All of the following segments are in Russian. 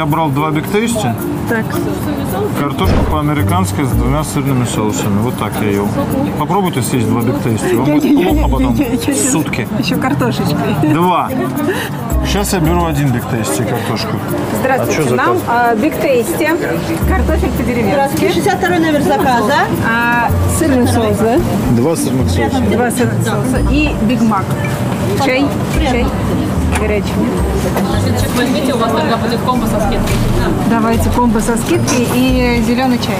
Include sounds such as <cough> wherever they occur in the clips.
я брал два бигтейсти, Так. картошку по-американски с двумя сырными соусами. Вот так я ел. Попробуйте съесть два бигтейсти. Вам будет плохо потом. Сутки. Еще картошечкой. Два. Сейчас я беру один бигтейсти картошку. Здравствуйте. А что Нам а, биг тейсти, картофель по-деревенски, 62 номер заказа. а, сырный соус, да? Два сырных соуса. Два сырных соуса и биг мак. Чай? Чай? Горячий. Сейчас возьмите, у вас тогда будет комбо со скидкой. Давайте комбо со скидкой и зеленый чай.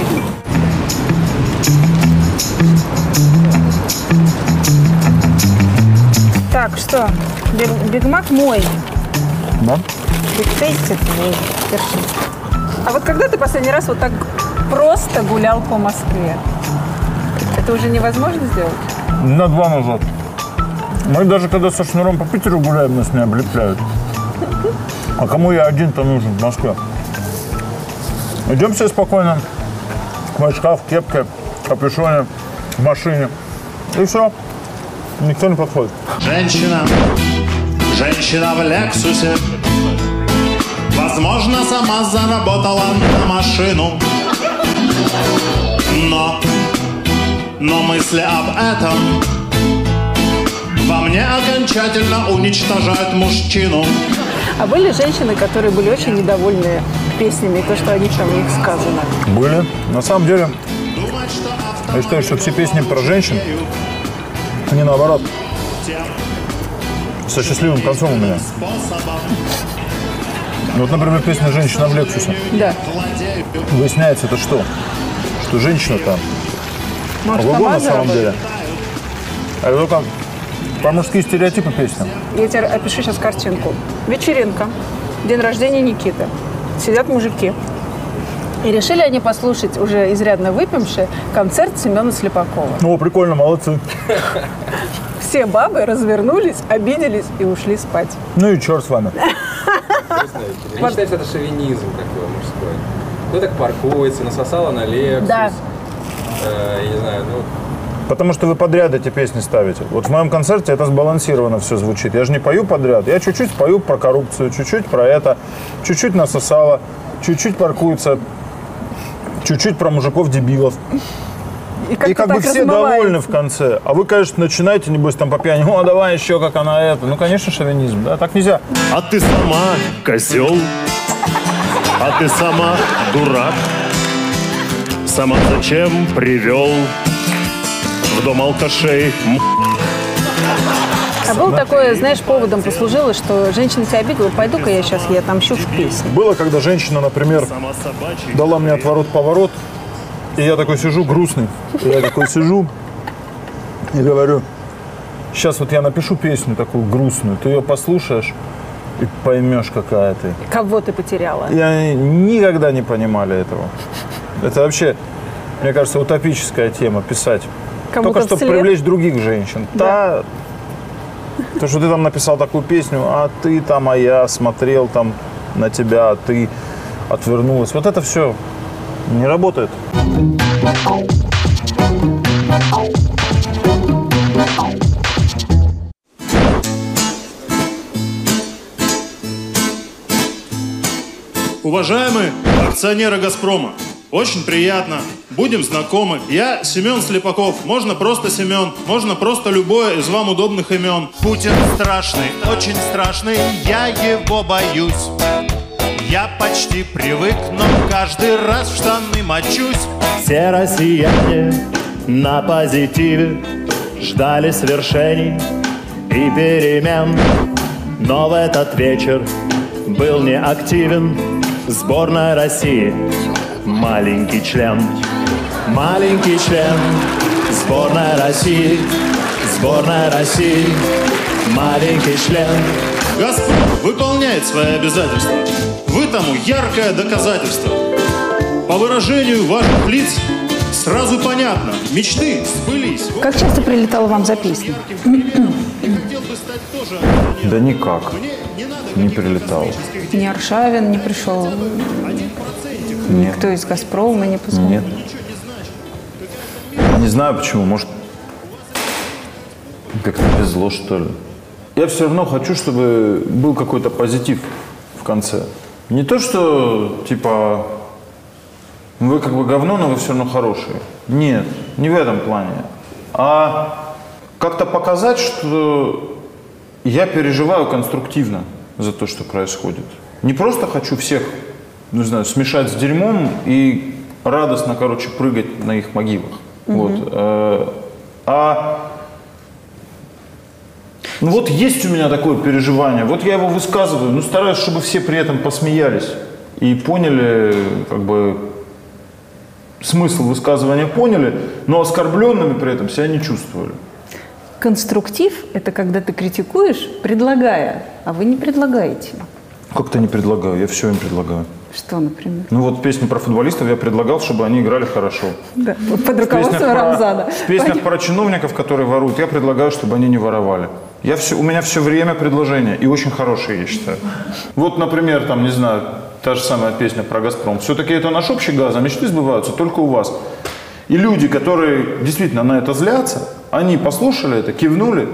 Так, что? Биг, Биг Мак мой. Да? Биг Тейсти твой. Держи. А вот когда ты последний раз вот так просто гулял по Москве? Это уже невозможно сделать? На два назад. Мы даже когда со шнуром по Питеру гуляем, нас не облепляют. А кому я один-то нужен в Москве? Идем все спокойно. В очках, в кепке, капюшоне, в машине. И все. Никто не подходит. Женщина, женщина в Лексусе Возможно, сама заработала на машину Но, но мысли об этом Во мне окончательно уничтожают мужчину А были женщины, которые были очень недовольны песнями и то, что о них там в них сказано? Были. На самом деле, я считаю, что все песни про женщин, они наоборот, со счастливым концом у меня. Ну, Вот, например, песня «Женщина в Лексусе». Да. Выясняется, это что? Что женщина-то Может, ого на самом деле. А это только про мужские стереотипы песня. Я тебе опишу сейчас картинку. Вечеринка. День рождения Никиты. Сидят мужики. И решили они послушать, уже изрядно выпившие, концерт Семена Слепакова. О, прикольно, молодцы. Все бабы развернулись, обиделись и ушли спать. Ну и черт с вами. Они считают, что это шовинизм такой мужской. Ну так паркуется, насосала на Lexus. Да. Э, я не знаю, ну, Потому что вы подряд эти песни ставите. Вот в моем концерте это сбалансированно все звучит. Я же не пою подряд. Я чуть-чуть пою про коррупцию, чуть-чуть про это, чуть-чуть насосала, чуть-чуть паркуется, чуть-чуть про мужиков-дебилов. И как, И как бы все довольны в конце. А вы, конечно, начинаете, небось, там по пьяни, о, давай еще, как она это. Ну, конечно, шовинизм, да, так нельзя. А ты сама козел А ты сама дурак Сама зачем привел В дом алкашей А было такое, знаешь, поводом послужило, что женщина тебя обидела, пойду-ка я сейчас ей отомщу в песне. Было, когда женщина, например, дала мне отворот-поворот, и я такой сижу грустный. И я такой сижу и говорю, сейчас вот я напишу песню такую грустную, ты ее послушаешь и поймешь, какая ты. Кого ты потеряла? И они никогда не понимали этого. Это вообще, мне кажется, утопическая тема писать. Кому-то Только чтобы вслед? привлечь других женщин. Да. То, что ты там написал такую песню, а ты там, а я смотрел там на тебя, а ты отвернулась. Вот это все не работает. Уважаемые акционеры «Газпрома», очень приятно, будем знакомы. Я Семен Слепаков, можно просто Семен, можно просто любое из вам удобных имен. Путин страшный, очень страшный, я его боюсь. Я почти привык, но каждый раз в штаны мочусь. Все россияне на позитиве ждали свершений и перемен. Но в этот вечер был неактивен сборная России. Маленький член, маленький член, сборная России, сборная России, маленький член. Газпром выполняет свои обязательства. Вы тому яркое доказательство. По выражению ваших лиц сразу понятно, мечты сбылись. Как часто прилетало вам за песни? Хотел бы стать тоже Да никак. Мне не надо Не прилетал. Не Аршавин не пришел, Нет. никто из «Газпрома» не позвонил? Нет. Не знаю почему, может, как-то везло, что ли. Я все равно хочу, чтобы был какой-то позитив в конце. Не то, что, типа, вы как бы говно, но вы все равно хорошие. Нет, не в этом плане. А как-то показать, что я переживаю конструктивно за то, что происходит. Не просто хочу всех, не знаю, смешать с дерьмом и радостно, короче, прыгать на их могилах. Вот. Э, А ну вот есть у меня такое переживание, вот я его высказываю, но стараюсь, чтобы все при этом посмеялись и поняли, как бы, смысл высказывания поняли, но оскорбленными при этом себя не чувствовали. Конструктив – это когда ты критикуешь, предлагая, а вы не предлагаете. Как-то не предлагаю, я все им предлагаю. Что, например? Ну вот песни про футболистов я предлагал, чтобы они играли хорошо. Да, под руководством про, Рамзана. в песнях про чиновников, которые воруют, я предлагаю, чтобы они не воровали. Я все, у меня все время предложения, и очень хорошие, я считаю. Вот, например, там, не знаю, та же самая песня про «Газпром». Все-таки это наш общий газ, а мечты сбываются только у вас. И люди, которые действительно на это злятся, они послушали это, кивнули,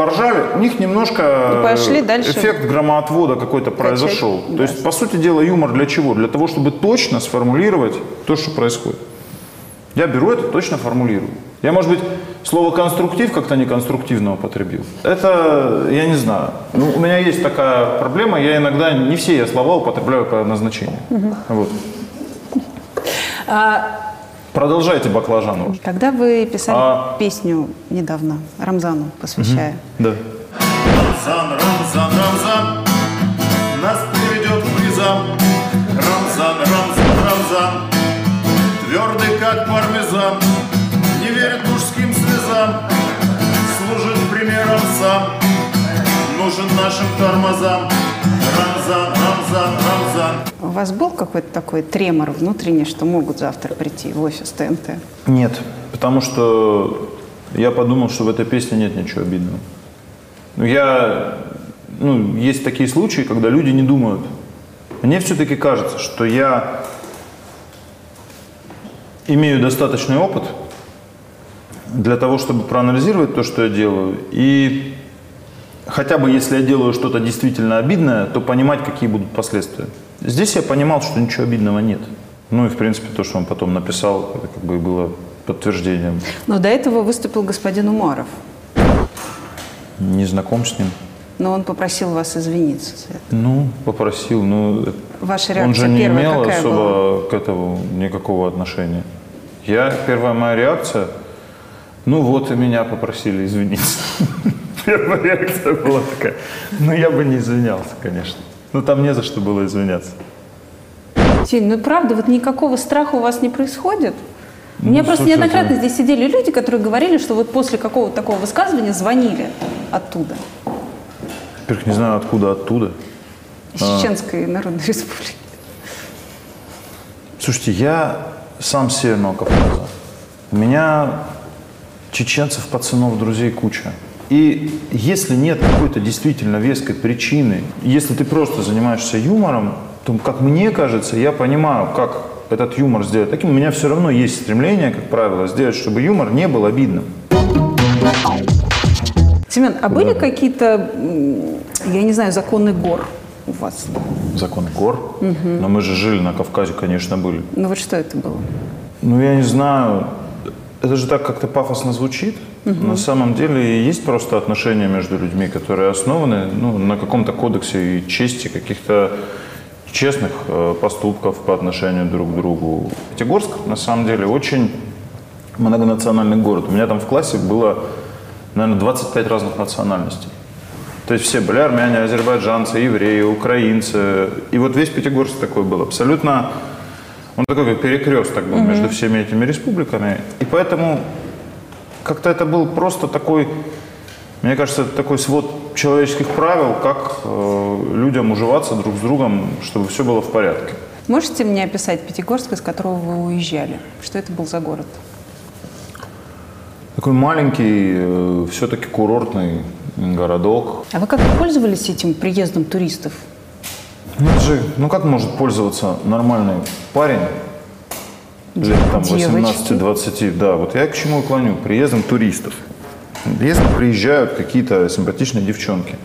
поржали, у них немножко И пошли дальше эффект громоотвода какой-то произошел. да. То есть, по сути дела, юмор для чего? Для того, чтобы точно сформулировать то, что происходит. Я беру это, точно формулирую. Я, может быть, слово «конструктив» как-то неконструктивно употребил. Это, я не знаю. Ну, у меня есть такая проблема, я иногда не все я слова употребляю по назначению. Вот. А, Продолжайте баклажану. когда вы писали А- песню недавно Рамзану, посвящая, Да. Рамзан, Рамзан, Рамзан Нас приведет к призам Рамзан, Рамзан, Рамзан Твердый, как пармезан Не верит мужским слезам Служит примером сам Нужен нашим тормозам Рамзан, Рамзан, Рамзан у вас был какой-то такой тремор внутренний, что могут завтра прийти в офис ТНТ? Нет, потому что я подумал, что в этой песне нет ничего обидного. Ну, я, ну, есть такие случаи, когда люди не думают. Мне все-таки кажется, что я имею достаточный опыт для того, чтобы проанализировать то, что я делаю, и хотя бы если я делаю что-то действительно обидное, то понимать, какие будут последствия. Здесь я понимал, что ничего обидного нет. Ну и, в принципе, то, что он потом написал, это как бы и было подтверждением. Но до этого выступил господин Умаров, Не знаком с ним. но он попросил вас извиниться за это. Ну, попросил, ну... Ваша Он реакция же не первая имел особо к этому никакого отношения. Я, первая моя реакция, ну вот и меня попросили извиниться. <laughs> Первая реакция была такая. Ну, я бы не извинялся, конечно. Ну, там не за что было извиняться. Тень, ну правда, вот никакого страха у вас не происходит? У меня Ну, просто неоднократно здесь сидели люди, которые говорили, что вот после какого-то такого высказывания звонили оттуда, Во-первых, не знаю, откуда оттуда. из А. Чеченской Народной Республики. Слушайте, я сам с Северного Кавказа. У меня чеченцев, пацанов, друзей куча. И если нет какой-то действительно веской причины, если ты просто занимаешься юмором, то, как мне кажется, я понимаю, как этот юмор сделать таким. У меня все равно есть стремление, как правило, сделать, чтобы юмор не был обидным. Семен, а были какие-то, м, я не знаю, законы гор у вас? Закон гор. Но мы же жили на Кавказе, конечно, были. Ну вот что это было? Ну, я не знаю. Это же так как-то пафосно звучит. На самом деле есть просто отношения между людьми, которые основаны ну, на каком-то кодексе и чести, каких-то честных э, поступков по отношению друг к другу. Пятигорск, на самом деле, очень многонациональный город. У меня там в классе было, наверное, 25 разных национальностей. То есть все были армяне, азербайджанцы, евреи, украинцы. И вот весь Пятигорск такой был. Абсолютно он такой как перекресток был между всеми этими республиками. И поэтому как-то это был просто такой, мне кажется, это такой свод человеческих правил, как э, людям уживаться друг с другом, чтобы все было в порядке. Можете мне описать Пятигорск, из которого вы уезжали? Что это был за город? Такой маленький, все-таки курортный городок. А вы как пользовались этим приездом туристов? Ну, это же, ну как может пользоваться нормальный парень лет там Девочки. 18-20, да, вот я к чему клоню, приездом туристов. Если приезжают какие-то симпатичные девчонки,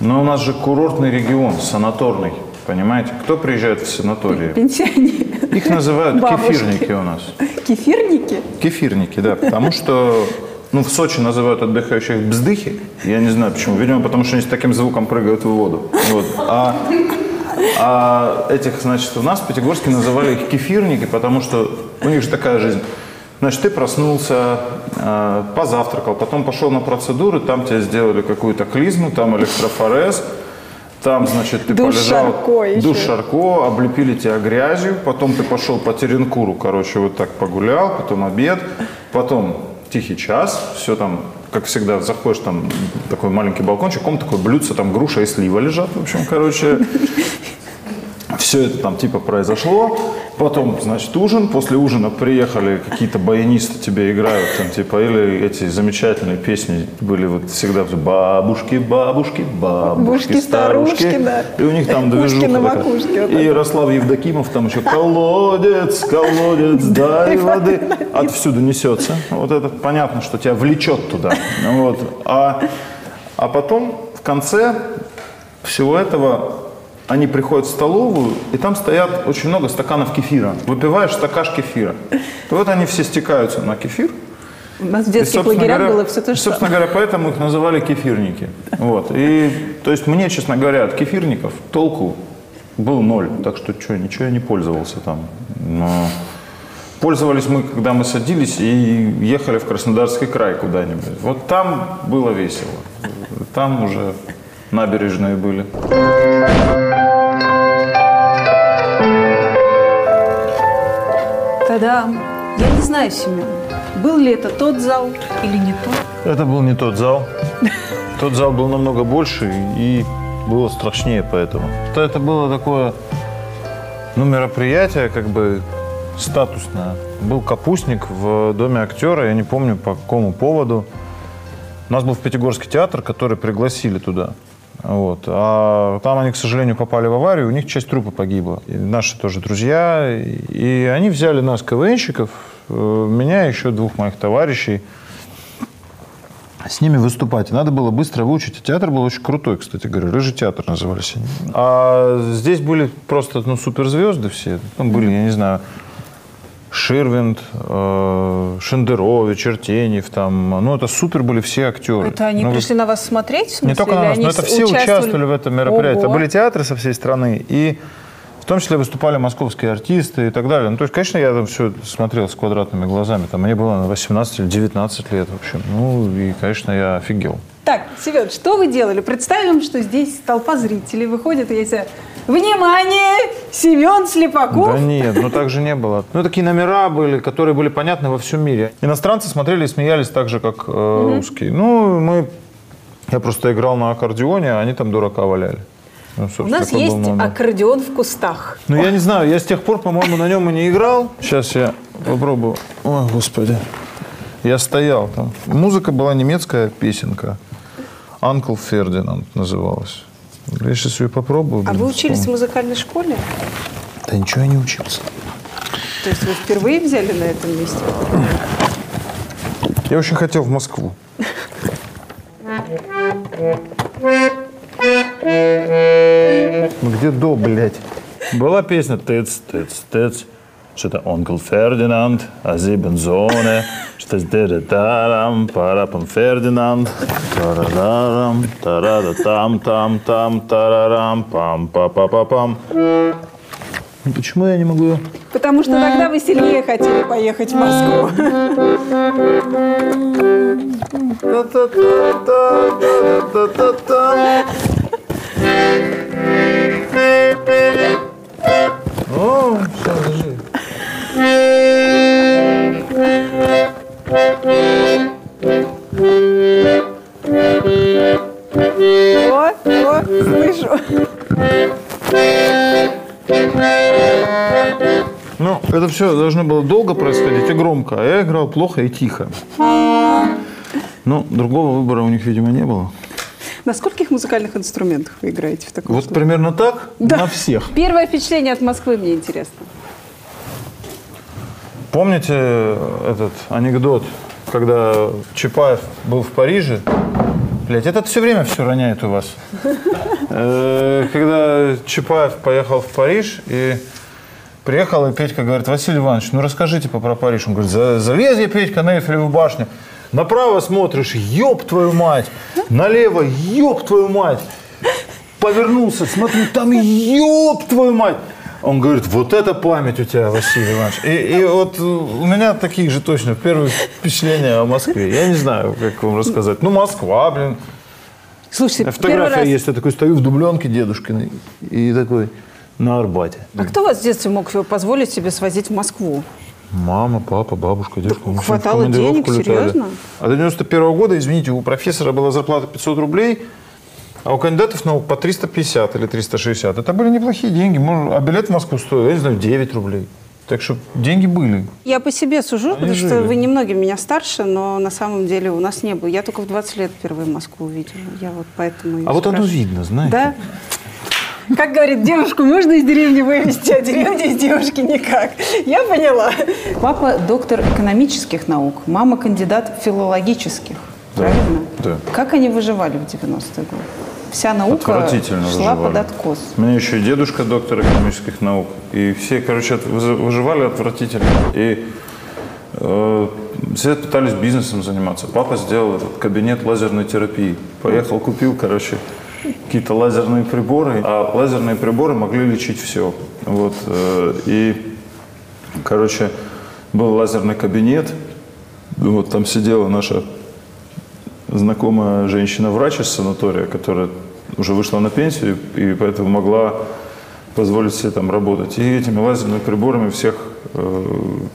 Но у нас же курортный регион, санаторный. Понимаете? Кто приезжает в санатории? Пенсионеры. Их называют Бабушки. кефирники у нас. Кефирники? Кефирники, да. Потому что ну, в Сочи называют отдыхающих бздыхи. Я не знаю почему. Видимо, потому что они с таким звуком прыгают в воду. Вот. А, а этих, значит, у нас в Пятигорске называли их кефирники, потому что у них же такая жизнь. Значит, ты проснулся, э, позавтракал, потом пошел на процедуры, там тебе сделали какую-то клизму, там электрофорез, там, значит, ты Душ полежал, Шарко еще. душ Шарко, облепили тебя грязью, потом ты пошел по Теренкуру, короче, вот так погулял, потом обед, потом тихий час, все там, как всегда, заходишь, там такой маленький балкончик, он такой блюдце, там груша и слива лежат, в общем, короче, все это там типа произошло. Потом, значит, ужин. После ужина приехали какие-то баянисты тебе играют, там, типа, или эти замечательные песни были вот всегда бабушки, бабушки, бабушки, Бабушки, старушки. старушки, да. И у них там движуха на макушке, вот И Ярослав Евдокимов там еще колодец, колодец, дай <laughs> воды. Отсюда несется. Вот это понятно, что тебя влечет туда. Вот. А, а потом в конце всего этого они приходят в столовую, и там стоят очень много стаканов кефира. Выпиваешь стакаш кефира. И вот они все стекаются на кефир. У нас в И, детских собственно лагерях говоря, было все то же Собственно говоря, поэтому их называли кефирники. Вот. И, то есть мне, честно говоря, от кефирников толку был ноль. Так что что, ничего я не пользовался там. Но пользовались мы, когда мы садились и ехали в Краснодарский край куда-нибудь. Вот там было весело. Там уже набережные были. Тогда я не знаю, Семен, был ли это тот зал или не тот. Это был не тот зал. Тот зал был намного больше и было страшнее поэтому. Это, это было такое, ну, мероприятие как бы статусное. Был капустник в Доме актера, я не помню по какому поводу. У нас был в Пятигорский театр, который пригласили туда. Вот. А там они, к сожалению, попали в аварию, у них часть трупа погибла. И наши тоже друзья. И они взяли нас, КВНщиков, э, меня и еще двух моих товарищей, с ними выступать. Надо было быстро выучить. Театр был очень крутой, кстати говоря. Рыжий театр назывались они. А здесь были просто ну, суперзвезды все. Там были, я не знаю, Ширвинд, э, Шендерович, Артеньев, там, ну это супер были все актеры. Это они Ну, пришли на вас смотреть? в смысле, не только на нас, но это все участвовали в этом мероприятии. Это Ого. были театры со всей страны, и в том числе выступали московские артисты и так далее. Ну, то есть, конечно, я там все смотрел с квадратными глазами. Там мне было на 18 или 19 лет, в общем. Ну, и, конечно, я офигел. Так, Семен, что вы делали? Представим, что здесь толпа зрителей выходит, и я себе... Внимание! Семен Слепаков! Да нет, ну так же не было. Ну, такие номера были, которые были понятны во всем мире. Иностранцы смотрели и смеялись так же, как э, русские. Ну, мы... Я просто играл на аккордеоне, а они там дурака валяли. Ну, У нас есть номер. аккордеон в кустах. Ну, я не знаю, я с тех пор, по-моему, на нем и не играл. Сейчас я попробую. Ой, господи. Я стоял там. Музыка была немецкая песенка. «Анкл Фердинанд» называлась. Я сейчас ее попробую. А вы учились в музыкальной школе? Да ничего я не учился. То есть вы впервые взяли на этом месте? Я очень хотел в Москву. Ну где до, блядь? Была песня «Тыц, тыц, тыц». Что-то «Онкл Фердинанд», «Азибен Зоне», что-то «Дэ-дэ-тарам», «Парапам Фердинанд», «Тарадарам», «Тарада-там-там-там», «Тарарам», «Пам-па-па-па-пам». Ну, Почему я не могу. Потому что тогда вы сильнее хотели поехать в Москву. Должно было долго происходить и громко, а я играл плохо и тихо. Ну, другого выбора у них, видимо, не было. На скольких музыкальных инструментах вы играете в таком Вот случае? примерно так Да. на всех. Первое впечатление от Москвы мне интересно. Помните этот анекдот, когда Чапаев был в Париже, Блять, этот все время все роняет у вас. <laughs> Э, Когда Чапаев поехал в Париж, и приехал, и Петька говорит, Василий Иванович, ну расскажите про Париж. Он говорит, «За- залез я, Петька, на Эйфелеву башню, направо смотришь, ёб твою мать, налево, ёб твою мать. Повернулся, смотрю, там ёб твою мать. Он говорит, вот это память у тебя, Василий Иванович. И, и вот у меня такие же точно первые впечатления о Москве. Я не знаю, как вам рассказать. Ну, Москва, блин. Слушайте, первый Фотография раз... есть, я такой стою в дубленке дедушкиной и такой на Арбате. А кто вас в детстве мог позволить себе свозить в Москву? Мама, папа, бабушка, дедушка. в хватало денег? летали. Серьезно? А до 91 года, извините, у профессора была зарплата 500 рублей, а у кандидатов наук по 350 или 360. Это были неплохие деньги. А билет в Москву стоил, я не знаю, 9 рублей. Так что деньги были. Я по себе сужу, потому что жили. вы немногим меня старше, но на самом деле у нас не было. Я только в 20 лет впервые Москву увидела. Я вот поэтому и А вот оно видно, знаете. Да? Как говорит девушку, можно из деревни вывести, а деревню из девушки никак. Я поняла. Папа доктор экономических наук, мама кандидат филологических. Правильно? да. Как они выживали в 90-е годы? Вся наука Отвратительно шла выживали. под откос. У меня еще и дедушка доктор экономических наук. И все, короче, от- выживали отвратительно. И э, все пытались бизнесом заниматься. Папа сделал этот кабинет лазерной терапии. Поехал, купил, короче, какие-то лазерные приборы. А лазерные приборы могли лечить все. Вот. э, и, короче, был лазерный кабинет. Вот там сидела наша знакомая женщина-врач из санатория, которая уже вышла на пенсию и поэтому могла позволить себе там работать. И этими лазерными приборами всех, э,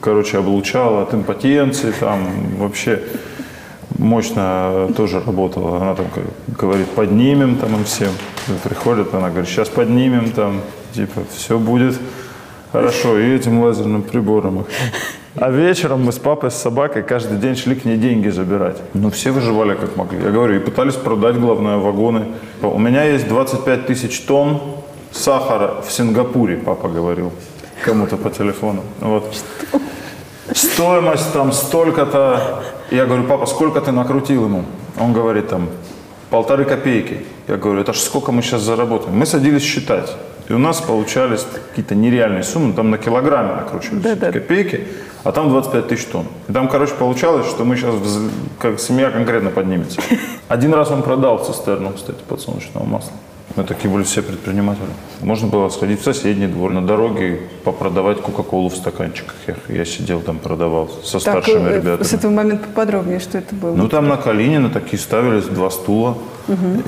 короче, облучала от импотенции, там вообще мощно тоже работала. Она там говорит, поднимем там им всем. Приходят, она говорит, сейчас поднимем там, типа, все будет хорошо. И этим лазерным прибором их. А вечером мы с папой, с собакой каждый день шли к ней деньги забирать. Ну, все выживали как могли. Я говорю, и пытались продать, главное, вагоны. У меня есть 25 тысяч тонн сахара в Сингапуре, папа говорил кому-то по телефону. Вот. Стоимость там столько-то. Я говорю, папа, сколько ты накрутил ему? Он говорит, там, полторы копейки. Я говорю, это ж сколько мы сейчас заработаем? Мы садились считать. И у нас получались какие-то нереальные суммы, там на килограмме накручивались эти копейки, а там 25 тысяч тонн. И там, короче, получалось, что мы сейчас, вз- как семья конкретно поднимется. <laughs> Один раз он продал цистерну, кстати, подсолнечного масла. Мы такие были все предприниматели. Можно было сходить в соседний двор, на дороге попродавать Кока-Колу в стаканчиках. Я, я сидел там, продавал со старшими э, ребятами. С этого момента поподробнее, что это было. Ну, там на Калинина такие ставились два стула.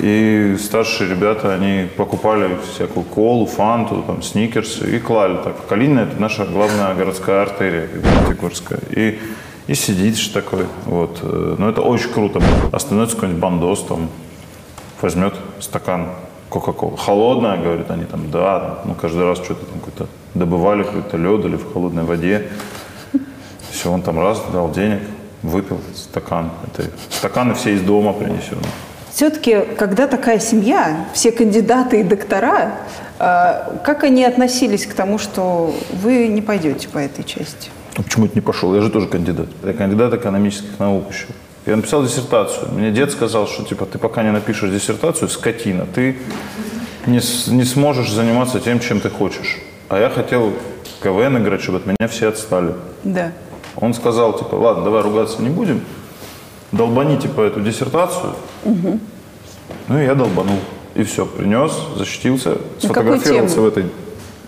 И старшие ребята, они покупали всякую колу, фанту, там, сникерсы и клали так. Калинина – это наша главная городская артерия Пятигорская. И, и сидишь такой, вот. Э, Ну, это очень круто. Остановится какой-нибудь бандос, там, возьмет стакан Кока-Колы. Холодная, говорят они там, да. Ну, каждый раз что-то там какой-то добывали, какой-то лед или в холодной воде. Все, он там раз дал денег, выпил стакан. Это стаканы все из дома принесены. Все-таки, когда такая семья, все кандидаты и доктора, э, как они относились к тому, что вы не пойдете по этой части? Ну, почему это не пошел? Я же тоже кандидат. Я кандидат экономических наук еще. Я написал диссертацию. Мне дед сказал, что типа ты пока не напишешь диссертацию, скотина, ты не, не сможешь заниматься тем, чем ты хочешь. А я хотел КВН играть, чтобы от меня все отстали. Да. Он сказал, типа, ладно, давай ругаться не будем, долбани, типа, эту диссертацию. Ну, и я долбанул. И все, принес, защитился, сфотографировался тему? в этой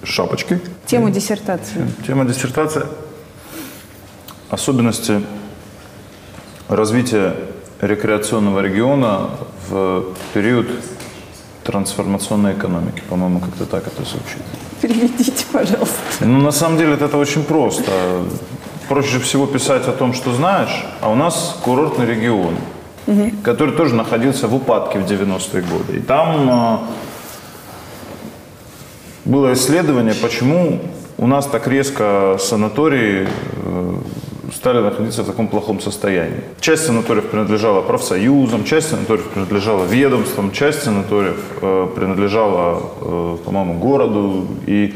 шапочке. Тема диссертации. Тема диссертации – особенности развития рекреационного региона в период трансформационной экономики. По-моему, как-то так это звучит. Переведите, пожалуйста. Ну, на самом деле, это очень просто. Проще всего писать о том, что знаешь, а у нас курортный регион, который тоже находился в упадке в 90-е годы. И там а, было исследование, почему у нас так резко санатории э, стали находиться в таком плохом состоянии. Часть санаториев принадлежала профсоюзам, часть санаториев принадлежала ведомствам, часть санаториев э, принадлежала, э, по-моему, городу. И,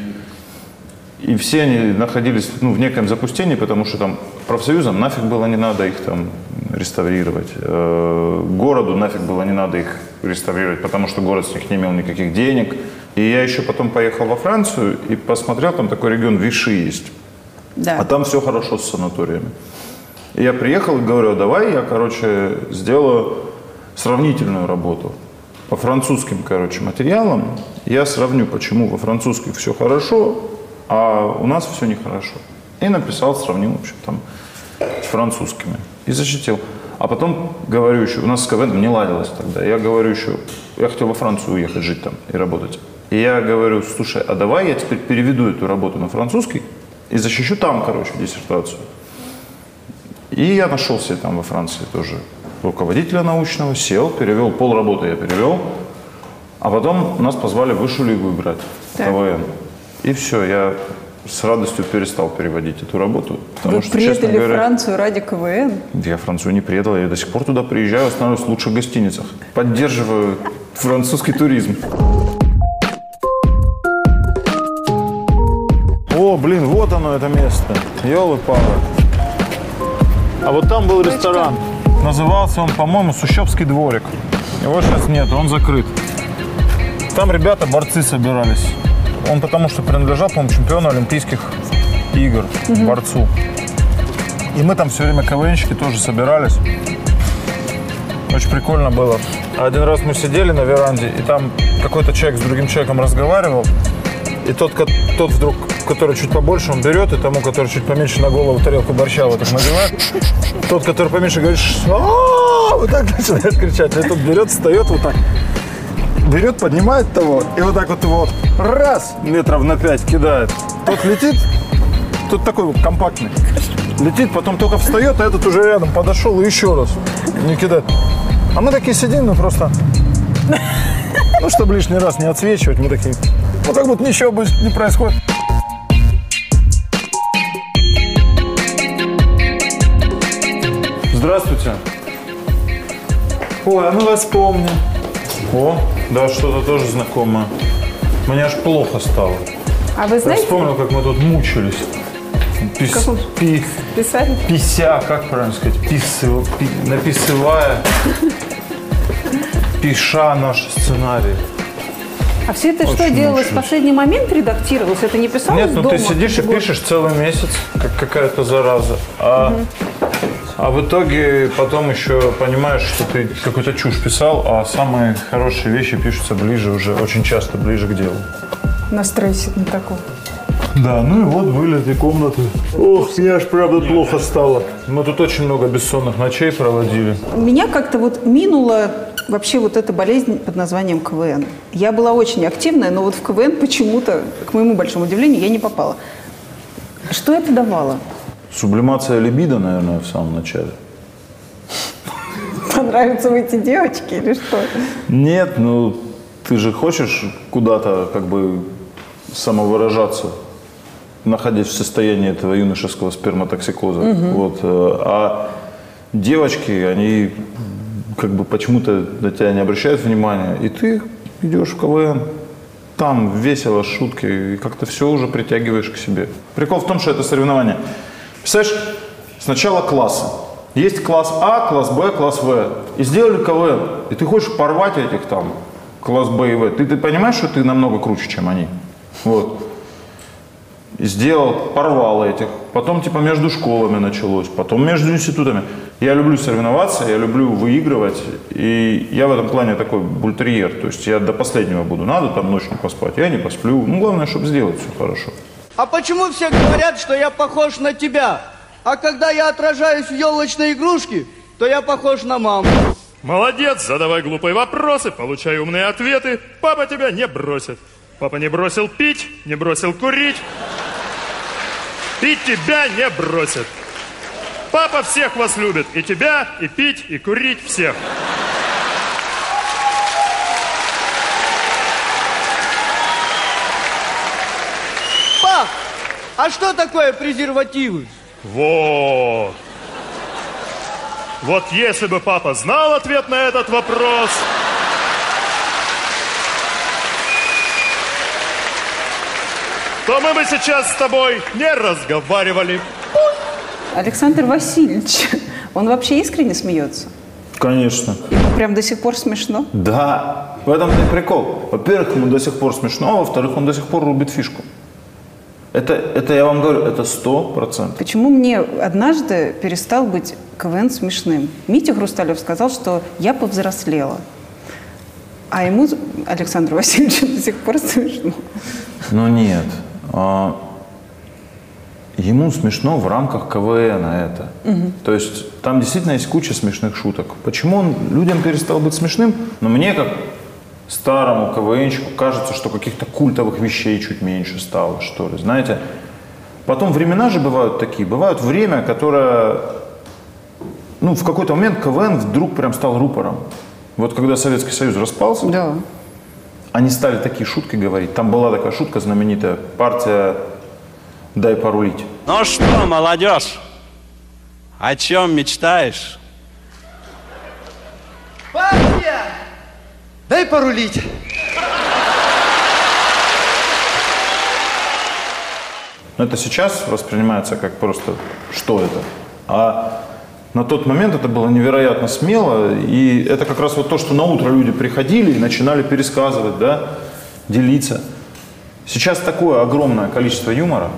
и все они находились ну, в неком запустении, потому что там профсоюзам нафиг было не надо их там реставрировать. Э, Городу нафиг было не надо их реставрировать, потому что город с них не имел никаких денег. И я еще потом поехал во Францию и посмотрел, там такой регион Виши есть. Да. А там все хорошо с санаториями. Я приехал и говорю, давай я, короче, сделаю сравнительную работу. По французским, короче, материалам я сравню, почему во французских все хорошо, а у нас все нехорошо. И написал, сравнил, в общем, там, с французскими. И защитил. А потом говорю еще, у нас с КВН не ладилось тогда. Я говорю еще, я хотел во Францию уехать, жить там и работать. И я говорю, слушай, а давай я теперь переведу эту работу на французский и защищу там, короче, диссертацию. И я нашел себе там во Франции тоже руководителя научного, сел, перевел, пол работы я перевел, а потом нас позвали в высшую лигу играть, в Так. КВН. И все, я с радостью перестал переводить эту работу. Потому Вы что, предали говоря, Францию ради КВН? я Францию не предал, я до сих пор туда приезжаю, останавливаюсь в лучших гостиницах. Поддерживаю французский туризм. О, блин, вот оно, это место. елы палы А вот там был ресторан. Назывался он, по-моему, Сущевский дворик. Его сейчас нет, он закрыт. Там ребята, борцы собирались. Он потому что принадлежал, по-моему, чемпиону Олимпийских игр, борцу. И мы там все время КВНщики тоже собирались. Очень прикольно было. Один раз мы сидели на веранде, и там какой-то человек с другим человеком разговаривал. И тот, тот вдруг, который чуть побольше, он берет, и тому, который чуть поменьше на голову тарелку борща вот так надевает. Тот, который поменьше, говорит, «А-а-а!» вот так начинает кричать. И тот берет, встает вот так, берет, поднимает того, и вот так вот его раз метров на пять кидает. Тот летит, тут такой вот компактный. Летит, потом только встает, а этот уже рядом подошел и еще раз не кидает. А мы такие сидим, ну просто ну, чтобы лишний раз не отсвечивать, мы такие, ну, как будто ничего не происходит. Здравствуйте. Ой, а мы вас помним. О, да, что-то тоже знакомое. Мне аж плохо стало. А вы Я знаете, вспомнил, как мы тут мучились. Пис, Каком? пи, писали? пися, как правильно сказать, писыв, пи- написывая, пиша наш сценарий. А все это что Очень делалось в последний момент редактировалось? Это не писалось Нет, ну дома? ты сидишь и пишешь целый месяц, как какая-то зараза. А, а в итоге потом еще понимаешь, что ты какую-то чушь писал, а самые хорошие вещи пишутся ближе уже, очень часто ближе к делу. На стрессе на таком. Да, ну и вот вылеты комнаты. Ох, мне аж правда плохо стало. Мы тут очень много бессонных ночей проводили. Меня как-то вот минула вообще вот эта болезнь под названием КВН. Я была очень активная, но вот в КВН почему-то, к моему большому удивлению, я не попала. Что это давало? Сублимация либидо, наверное, в самом начале. Понравятся эти девочки или что? Нет, ну ты же хочешь куда-то как бы самовыражаться, находясь в состоянии этого юношеского сперматоксикоза. Вот, э, а девочки, они как бы почему-то на тебя не обращают внимания, и ты идешь в КВН, там весело, шутки, и как-то все уже притягиваешь к себе. Прикол в том, что это соревнование. Представляешь, сначала классы. Есть класс А, класс Б, класс В. И сделали КВН. И ты хочешь порвать этих там, класс Б и В. Ты, ты понимаешь, что ты намного круче, чем они. Вот. Сделал, порвал этих. Потом типа между школами началось, потом между институтами. Я люблю соревноваться, я люблю выигрывать. И я в этом плане такой бультерьер. То есть я до последнего буду. Надо там ночью поспать, я не посплю. Ну, главное, чтобы сделать все хорошо. А почему все говорят, что я похож на тебя? А когда я отражаюсь в елочной игрушке, то я похож на маму. Молодец, задавай глупые вопросы, получай умные ответы. Папа тебя не бросит. Папа не бросил пить, не бросил курить. И тебя не бросит. Папа всех вас любит. И тебя, и пить, и курить всех. А что такое презервативы? Вот. Вот если бы папа знал ответ на этот вопрос... то мы бы сейчас с тобой не разговаривали. Александр Васильевич, Он вообще искренне смеется? Конечно. Ему прям до сих пор смешно? Да, в этом и прикол. Во-первых, ему до сих пор смешно, а во-вторых, он до сих пор рубит фишку. Это, это я вам говорю, это сто процентов. Почему мне однажды перестал быть КВН смешным? Митя Хрусталев сказал, что я повзрослела. А ему, Александру Васильевичу, до сих пор смешно. Ну нет. А, ему смешно в рамках КВН это. То есть там действительно есть куча смешных шуток. Почему он людям перестал быть смешным? Но мне как старому КВНщику кажется, что каких-то культовых вещей чуть меньше стало, что ли. Знаете, потом времена же бывают такие. Бывают время, которое... Ну, в какой-то момент КВН вдруг прям стал рупором. Вот когда Советский Союз распался, Да. они стали такие шутки говорить. Там была такая шутка знаменитая. Партия «Дай порулить». Ну что, молодежь, о чем мечтаешь? Партия! Дай порулить. Но это сейчас воспринимается как просто «что это?». А на тот момент это было невероятно смело. И это как раз вот то, что на утро люди приходили и начинали пересказывать, да, делиться. Сейчас такое огромное количество юмора,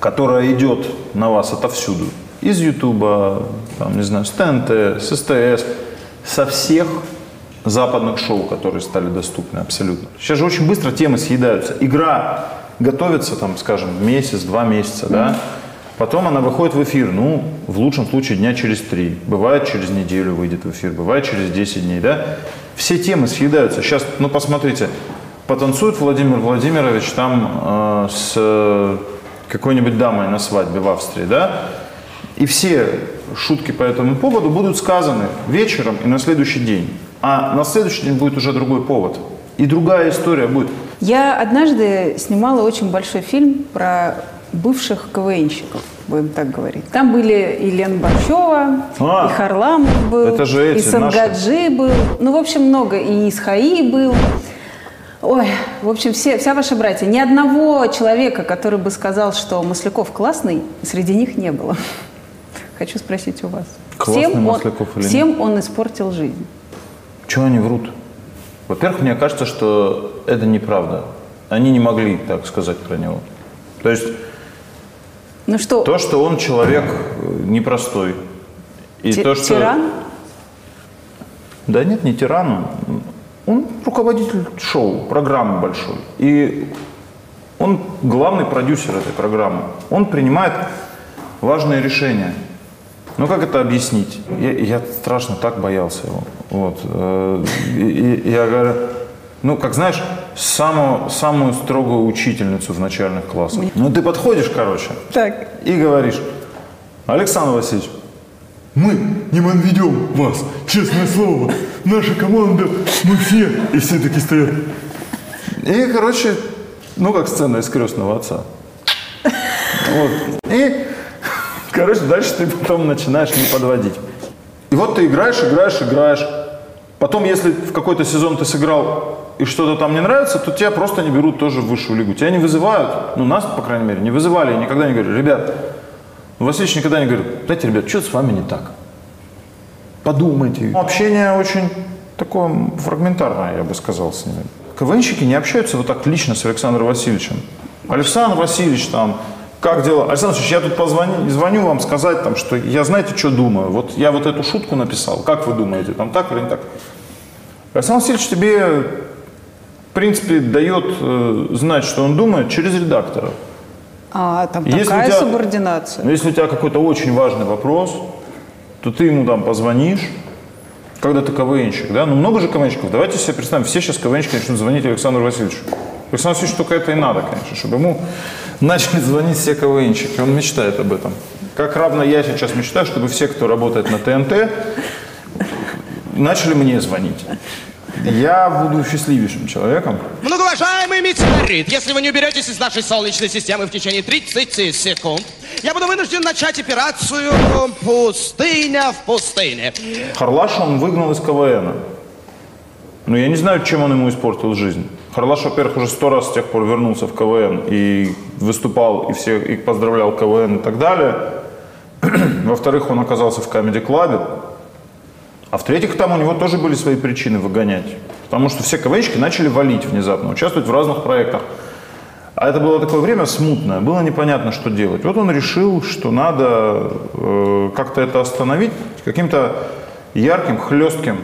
которое идет на вас отовсюду. Из Ютуба, там, не знаю, с ТНТ, с СТС, со всех западных шоу, которые стали доступны абсолютно. Сейчас же очень быстро темы съедаются. Игра готовится, там, скажем, месяц, два месяца, да? Потом она выходит в эфир, ну, в лучшем случае дня через три. Бывает через неделю выйдет в эфир, бывает через 10 дней, да? Все темы съедаются. Сейчас, ну, посмотрите, потанцует Владимир Владимирович там э, с э, какой-нибудь дамой на свадьбе в Австрии, да? И все шутки по этому поводу будут сказаны вечером и на следующий день. А на следующий день будет уже другой повод. И другая история будет. Я однажды снимала очень большой фильм про бывших КВНщиков, будем так говорить. Там были и Лена Борщева, А, и Харламов был, это же эти, и Сангаджи был. Ну, в общем, много. И Исхаи был. Ой, в общем, все, вся ваша братья. Ни одного человека, который бы сказал, что Масляков классный, среди них не было. <laughs> Хочу спросить у вас. Классный всем Масляков он, или всем он испортил жизнь. Чего они врут? Во-первых, мне кажется, что это неправда. Они не могли так сказать про него. То есть Ну что, то, что он человек э, непростой. И ти- то, что... тиран? Да нет, не тиран. Он руководитель шоу, программы большой. И он главный продюсер этой программы. Он принимает важные решения. Ну как это объяснить? Я, я страшно так боялся его. Вот. Э, И, и я говорю, ну как знаешь, самую, самую строгую учительницу в начальных классах. Ну ты подходишь, короче, Так. и говоришь, Александр Васильевич, Мы не ведем вас, честное слово. Наша команда, мы все. И все таки стоят. И, короче, ну, как сцена из крестного отца. Вот. И, короче, дальше ты потом начинаешь не подводить. И вот ты играешь, играешь, играешь. Потом, если в какой-то сезон ты сыграл и что-то там не нравится, то тебя просто не берут тоже в высшую лигу. Тебя не вызывают, ну, нас, по крайней мере, не вызывали и никогда не говорили, ребят, ну, Васильевич никогда не говорит, знаете, ребят, что с вами не так? Подумайте. Общение очень такое фрагментарное, я бы сказал, с ними. КВНщики не общаются вот так лично с Александром Васильевичем. Александр Васильевич там, как дела? Александр Васильевич, я тут позвоню, звоню вам сказать, там, что я знаете, что думаю. Вот я вот эту шутку написал. Как вы думаете, там так или не так? Александр Васильевич тебе, в принципе, дает э, знать, что он думает через редактора. А, там Если такая тебя- субординация. Но если у тебя какой-то очень важный вопрос, то ты ему там позвонишь, когда ты КВНщик, да? Ну, много же КВНщиков. Давайте себе представим, все сейчас КВНщики начнут звонить Александру Васильевичу. Александру Васильевичу только это и надо, конечно, чтобы ему начали звонить все КВНщики. Он мечтает об этом. Как равно я сейчас мечтаю, чтобы все, кто работает на ТНТ, начали мне звонить. Я буду счастливейшим человеком. Многоуважаемый метеорит, если вы не уберетесь из нашей Солнечной системы в течение 30 секунд, я буду вынужден начать операцию «Пустыня в пустыне». Харлаша он выгнал из КВН. Ну, я не знаю, чем он ему испортил жизнь. Харлаш, во-первых, уже сто раз с тех пор вернулся в КВН и выступал, и всех и поздравлял КВН и так далее. <clears throat> Во-вторых, он оказался в Comedy Club. А в-третьих, там у него тоже были свои причины выгонять. Потому что все КВНщики начали валить внезапно, участвовать в разных проектах. А это было такое время смутное, было непонятно, что делать. Вот он решил, что надо э, как-то это остановить каким-то ярким, хлестким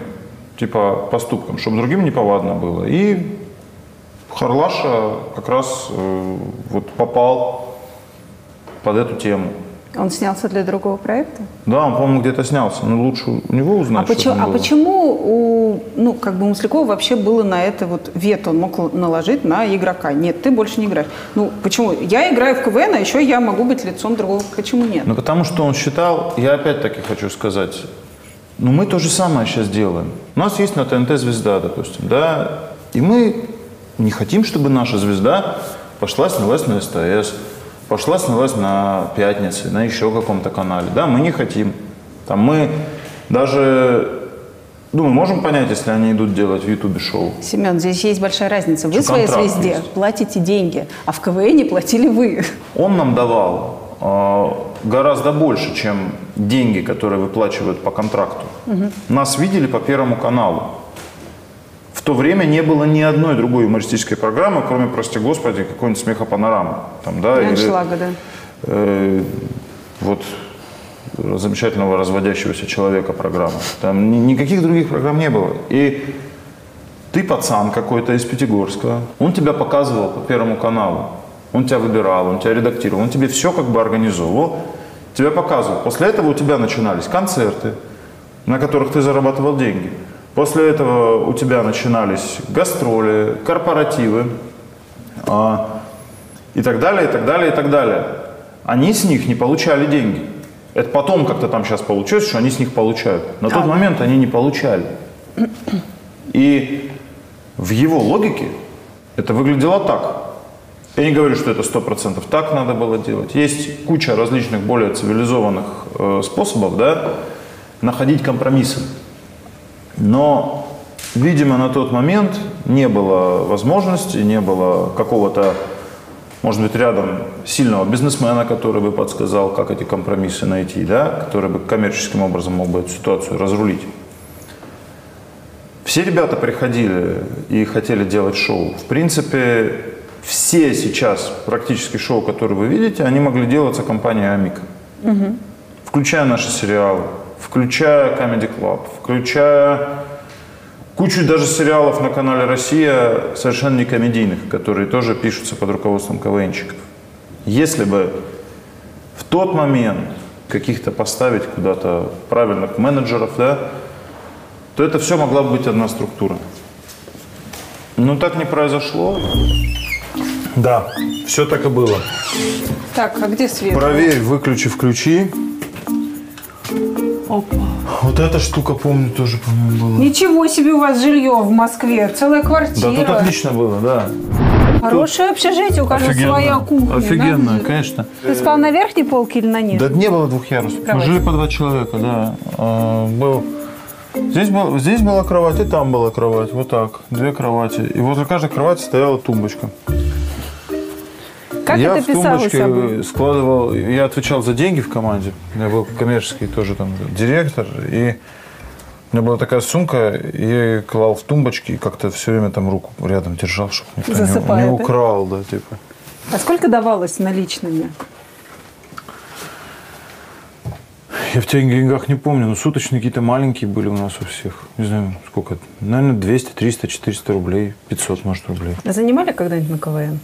типа поступком, чтобы другим неповадно было. И Харлаша как раз э, вот попал под эту тему. Он снялся для другого проекта? Да, он, по-моему, где-то снялся, но лучше у него узнать, А что почему, а было. почему у, ну, как бы у Маслякова вообще было на это вот вето, он мог наложить на игрока? Нет, ты больше не играешь. Ну, почему? Я играю в КВН, а еще я могу быть лицом другого. Почему нет? Ну, потому что он считал, я опять-таки хочу сказать, ну, мы то же самое сейчас делаем. У нас есть на ТНТ звезда, допустим, да, и мы не хотим, чтобы наша звезда пошла снялась на СТС, пошла снялась на Пятнице, на еще каком-то канале, да, мы не хотим. Там мы даже, ну, мы можем понять, если они идут делать в Ютубе шоу. Семен, здесь есть большая разница. Вы своей звезде есть. платите деньги, а в КВН платили вы. Он нам давал э, гораздо больше, чем деньги, которые выплачивают по контракту. Нас видели по Первому каналу. В то время не было ни одной другой юмористической программы, кроме, прости господи, какой-нибудь смехопанорамы. Там, да, или, Аншлага, да. э, вот замечательного разводящегося человека программа. Там ни- никаких других программ не было. И ты пацан какой-то из Пятигорска, он тебя показывал по Первому каналу, он тебя выбирал, он тебя редактировал, он тебе все как бы организовывал, тебя показывал. После этого у тебя начинались концерты, на которых ты зарабатывал деньги. После этого у тебя начинались гастроли, корпоративы а, и так далее, и так далее, и так далее. Они с них не получали деньги. Это потом как-то там сейчас получилось, что они с них получают. На тот момент они не получали. И в его логике это выглядело так. Я не говорю, что это сто процентов так надо было делать. Есть куча различных более цивилизованных э, способов, да, находить компромиссы. Но, видимо, на тот момент не было возможности, не было какого-то, может быть, рядом сильного бизнесмена, который бы подсказал, как эти компромиссы найти, да, который бы коммерческим образом мог бы эту ситуацию разрулить. Все ребята приходили и хотели делать шоу. В принципе, все сейчас практически шоу, которые вы видите, они могли делаться компанией Амика. Включая наши сериалы, включая Comedy Club, включая кучу даже сериалов на канале «Россия» совершенно не комедийных, которые тоже пишутся под руководством КВНщиков. Если бы в тот момент каких-то поставить куда-то правильных менеджеров, да, то это все могла бы быть одна структура. Но так не произошло. Да, все так и было. Так, а где свет? Проверь, выключи, включи. Опа. Вот эта штука, помню, тоже, по-моему, была. Ничего себе у вас жилье в Москве. Целая квартира. Да, тут отлично было, да. Хорошее общежитие, у каждого своя кухня. Офигенно, да? конечно. Ты спал на верхней полке или на нижней? Да не было двух ярусов. Мы Кровать. жили по два человека, да. А, был... Здесь, был... Здесь была кровать, и там была кровать. Вот так. Две кровати. И возле каждой кровати стояла тумбочка. Как я это в тумбочке складывал, я отвечал за деньги в команде. Я был коммерческий тоже там директор. И у меня была такая сумка, я ее клал в тумбочки и как-то все время там руку рядом держал, чтобы никто не, Засыпая, не да? украл, да, типа. А сколько давалось наличными? Я в тех деньгах не помню, но суточные какие-то маленькие были у нас у всех. Не знаю, сколько. Наверное, 200, 300, 400 рублей, 500, может, рублей. Занимали когда-нибудь на КВН?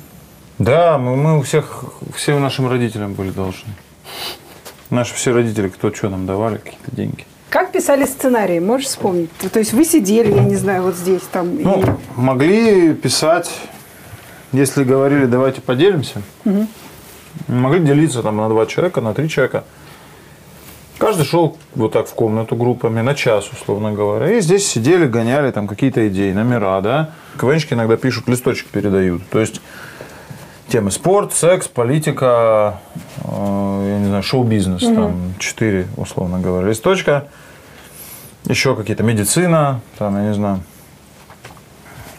Да, мы, мы у всех, всем нашим родителям были должны. Наши все родители, кто что нам давали, какие-то деньги. Как писали сценарии, можешь вспомнить? То есть вы сидели, я не знаю, вот здесь там. и- Ну, могли писать, если говорили, давайте поделимся, Мгм. могли делиться там на два человека, на три человека. Каждый шел вот так в комнату группами на час, условно говоря. И здесь сидели, гоняли там какие-то идеи, номера, да. КВНщики иногда пишут, листочек передают. То есть темы спорт, секс, политика, э, я не знаю, шоу-бизнес, Мгм. там четыре, условно говоря, листочка. Еще какие-то медицина, там, я не знаю.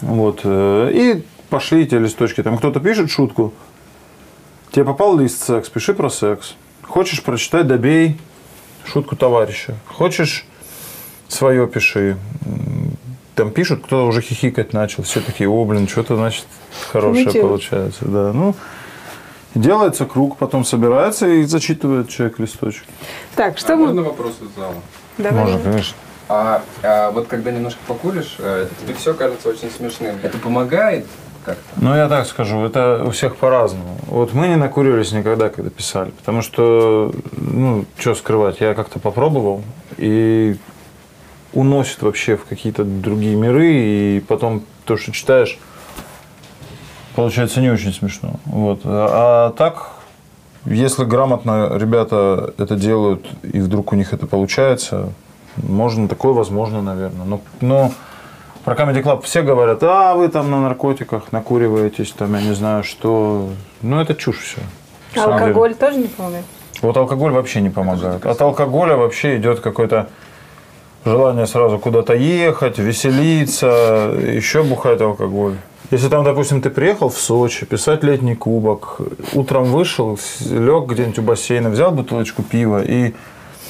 Вот. э, И пошли эти листочки. Там кто-то пишет шутку. Тебе попал лист секс, пиши про секс. Хочешь прочитать, добей. шутку товарища. Хочешь, свое пиши. Там пишут, кто уже хихикать начал. Все такие, о, блин, что-то, значит, хорошее Ничего. получается. Да. Ну, делается круг, потом собирается и зачитывает человек листочек. Так, что А мы... можно вопрос из зала? Давай. Можно, конечно. А, а вот когда немножко покуришь, э, тебе все кажется очень смешным. Это помогает как-то? Ну, я так скажу, это у всех по-разному. Вот мы не накурились никогда, когда писали, потому что, ну, что скрывать, я как-то попробовал, и уносит вообще в какие-то другие миры, и потом то, что читаешь, получается не очень смешно. Вот. А, а так, если грамотно ребята это делают, и вдруг у них это получается, можно, такое возможно, наверное. Но, но про Comedy Club все говорят, а вы там на наркотиках накуриваетесь, там я не знаю что. Ну, это чушь все. А алкоголь тоже не помогает? Вот алкоголь вообще не помогает. От алкоголя вообще идет какое-то желание сразу куда-то ехать, веселиться, еще бухать алкоголь. Если там, допустим, ты приехал в Сочи, писать летний кубок, утром вышел, лег где-нибудь у бассейна, взял бутылочку пива и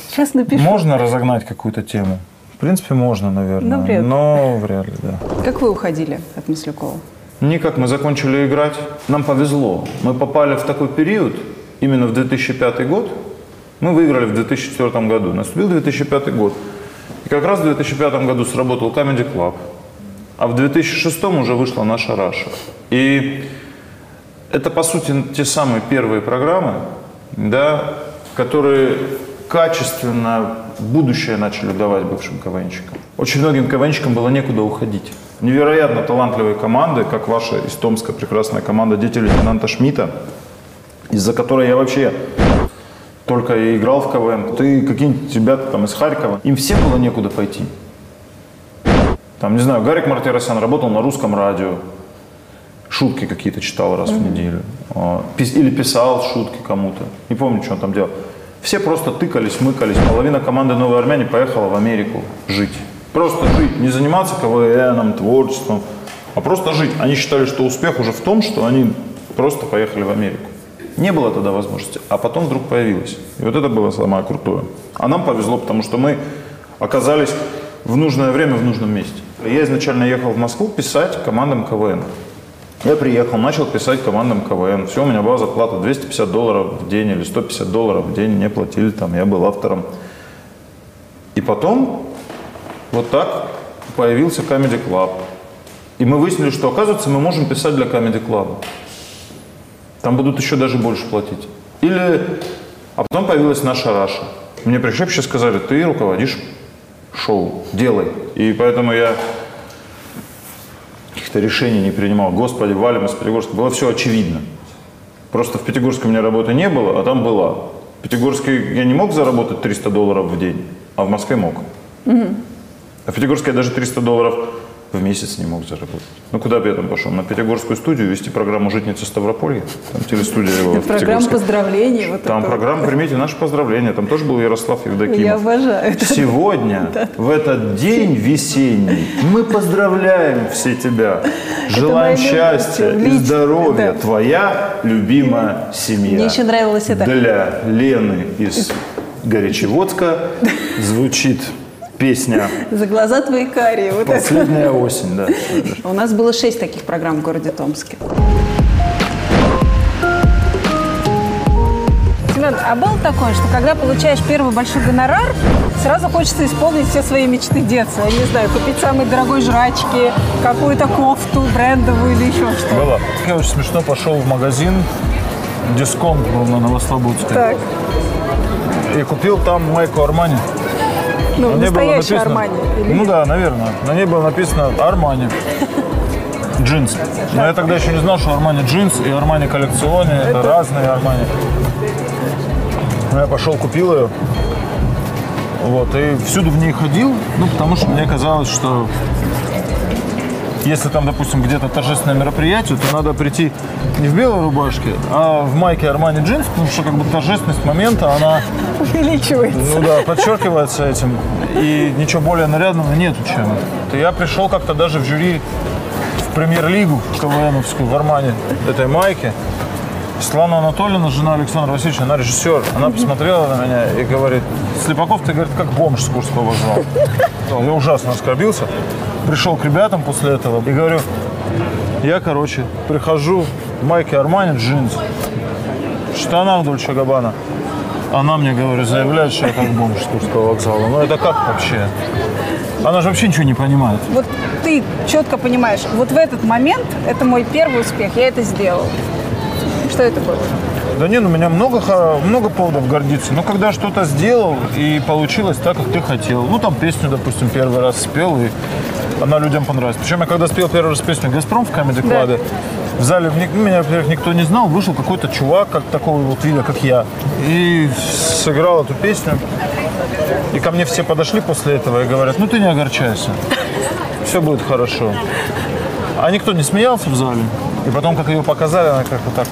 Сейчас напишу. можно разогнать какую-то тему. В принципе, можно, наверное. Ну, вряд ли. но вряд ли, да. Как вы уходили от Маслякова? Никак, мы закончили играть. Нам повезло. Мы попали в такой период, именно в 2005 год. Мы выиграли в 2004 году. Наступил 2005 год. И как раз в 2005 году сработал Comedy Club. А в 2006 уже вышла наша Раша. И это, по сути, те самые первые программы, да, которые качественно будущее начали давать бывшим КВНщикам. Очень многим КВНщикам было некуда уходить. Невероятно талантливые команды, как ваша из Томска прекрасная команда «Дети лейтенанта Шмидта», из-за которой я вообще только и играл в КВН. Ты какие-нибудь ребята там из Харькова, им всем было некуда пойти. Там, не знаю, Гарик Мартиросян работал на русском радио, шутки какие-то читал раз в неделю. А, Или писал шутки кому-то. Не помню, что он там делал. Все просто тыкались, мыкались. Половина команды «Новые армяне» поехала в Америку жить. Просто жить. Не заниматься КВНом, творчеством, а просто жить. Они считали, что успех уже в том, что они просто поехали в Америку. Не было тогда возможности, а потом вдруг появилось. И вот это было самое крутое. А нам повезло, потому что мы оказались в нужное время в нужном месте. Я изначально ехал в Москву писать командам КВН. Я приехал, начал писать командам КВН. Все, у меня была зарплата 250 долларов в день или 150 долларов в день. Мне платили там, я был автором. И потом вот так появился Comedy Club. И мы выяснили, что, оказывается, мы можем писать для Comedy Club. Там будут еще даже больше платить. Или... А потом появилась наша Раша. Мне пришли вообще сказали, ты руководишь шоу, делай. И поэтому я каких-то решений не принимал. Господи, валим из Пятигорска. Было все очевидно. Просто в Пятигорске у меня работы не было, а там была. В Пятигорске я не мог заработать 300 долларов в день, а в Москве мог. А в Пятигорске я даже 300 долларов в месяц не мог заработать. Ну, куда бы я там пошел? На Пятигорскую студию вести программу «Житница Ставрополья». Там телестудия его Программа поздравлений. Вот Там программа «Примите наши поздравления». Там тоже был Ярослав Евдокимов. Я обожаю. Сегодня, <laughs> в этот день весенний, мы поздравляем все тебя. Желаем счастья и здоровья. Твоя любимая семья. Мне еще нравилось это. Для Лены из Горячеводска <laughs> звучит песня За глаза твои карие. Вот это. «Последняя осень». Да. У нас было шесть таких программ в городе Томске. Семен, а было такое, что когда получаешь первый большой гонорар, сразу хочется исполнить все свои мечты детства? Я не знаю, купить самые дорогой жрачки, какую-то кофту брендовую или еще что-то. Было. Я очень смешно пошел в магазин, дисконт был на Новослободской. Так, И купил там майку Армани. Ну, На настоящий написано- Армани. или Ну да, наверное. На ней было написано Армани. Джинс. Но я тогда еще не знал, что Армани джинс и Армани коллекционе. Это, разные Армани. Ну, я пошел, купил ее. Вот, и всюду в ней ходил, ну, потому что мне казалось, что если там, допустим, где-то торжественное мероприятие, то надо прийти не в белой рубашке, а в майке Армани джинс, потому что как бы торжественность момента, она Увеличивается. ну да, подчеркивается этим. И ничего более нарядного нету, чем. То я пришел как-то даже в жюри в премьер-лигу КВНовскую в Армане этой майке. Светлана Анатольевна, жена Александра Васильевича, она режиссер. Она посмотрела на меня и говорит, Слепаков, ты, говорит, как бомж с Курского вокзала. <laughs> Я ужасно оскорбился. Пришел к ребятам после этого и говорю, я, короче, прихожу в майке Армани, джинс, штанах Дольче Габбана. Она мне, говорит, заявляет, что я как бомж с вокзала. Ну это как вообще? Она же вообще ничего не понимает. Вот ты четко понимаешь, вот в этот момент это мой первый успех, я это сделал. Что это было? Да не, ну у меня много, много поводов гордиться. Но когда что-то сделал и получилось так, как ты хотел. Ну там песню, допустим, первый раз спел, и она людям понравилась. Причем я когда спел первый раз песню «Газпром» в Comedy Club, в зале ну, меня, во-первых, никто не знал, вышел какой-то чувак, как такого вот вида, как я, и сыграл эту песню. И ко мне все подошли после этого и говорят, ну ты не огорчайся, все будет хорошо. А никто не смеялся в зале. И потом, как ее показали, она как-то так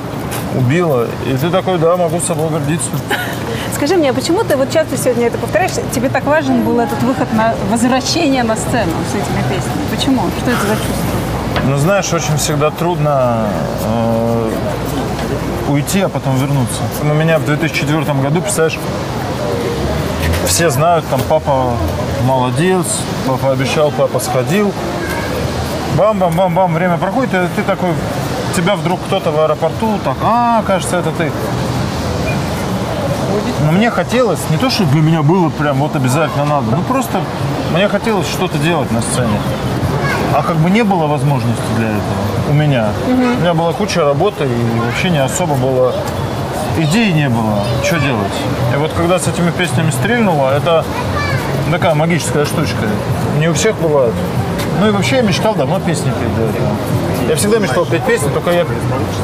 убила. И ты такой, да, могу с собой гордиться. <laughs> Скажи мне, а почему ты вот часто сегодня это повторяешь? Тебе так важен был этот выход на возвращение на сцену с этими песнями? Почему? Что это за чувство? Ну, знаешь, очень всегда трудно э, уйти, а потом вернуться. У меня в 2004 году, представляешь, все знают, там папа молодец, папа обещал, папа сходил. Бам-бам-бам-бам, время проходит, и ты такой, тебя вдруг кто-то в аэропорту, так, а, кажется, это ты. Но мне хотелось, не то, чтобы для меня было прям вот обязательно надо, ну просто мне хотелось что-то делать на сцене. А как бы не было возможности для этого у меня. У меня была куча работы и вообще не особо было идей не было, что делать. И вот когда с этими песнями стрельнуло, это такая магическая штучка. Не у всех бывает. Ну и вообще я мечтал давно песни петь до этого. Я всегда мечтал петь песни, только я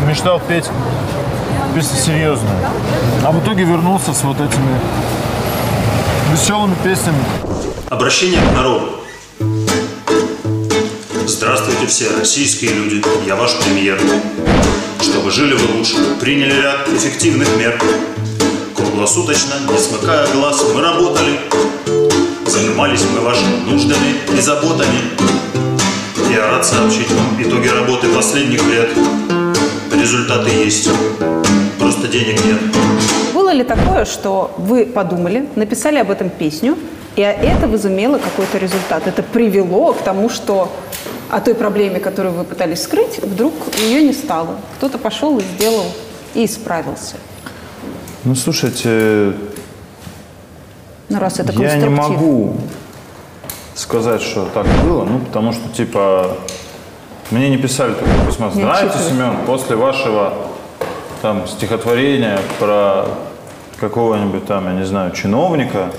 мечтал петь песни серьезные. А в итоге вернулся с вот этими веселыми песнями. Обращение к народу. Здравствуйте все российские люди, я ваш премьер. Чтобы жили вы лучше, приняли ряд эффективных мер. Круглосуточно, не смыкая глаз, мы работали. Занимались мы вашими нуждами и заботами. Я рад сообщить вам итоги работы последних лет. Результаты есть, просто денег нет. Было ли такое, что вы подумали, написали об этом песню, и это возымело какой-то результат? Это привело к тому, что о той проблеме, которую вы пытались скрыть, вдруг ее не стало. Кто-то пошел и сделал, и исправился. Ну, слушайте, Ну, раз это я не могу сказать, что так было, ну, потому что, типа, мне не писали такое письмо. Знаете. Семен, после вашего там стихотворения про какого-нибудь там, я не знаю, чиновника,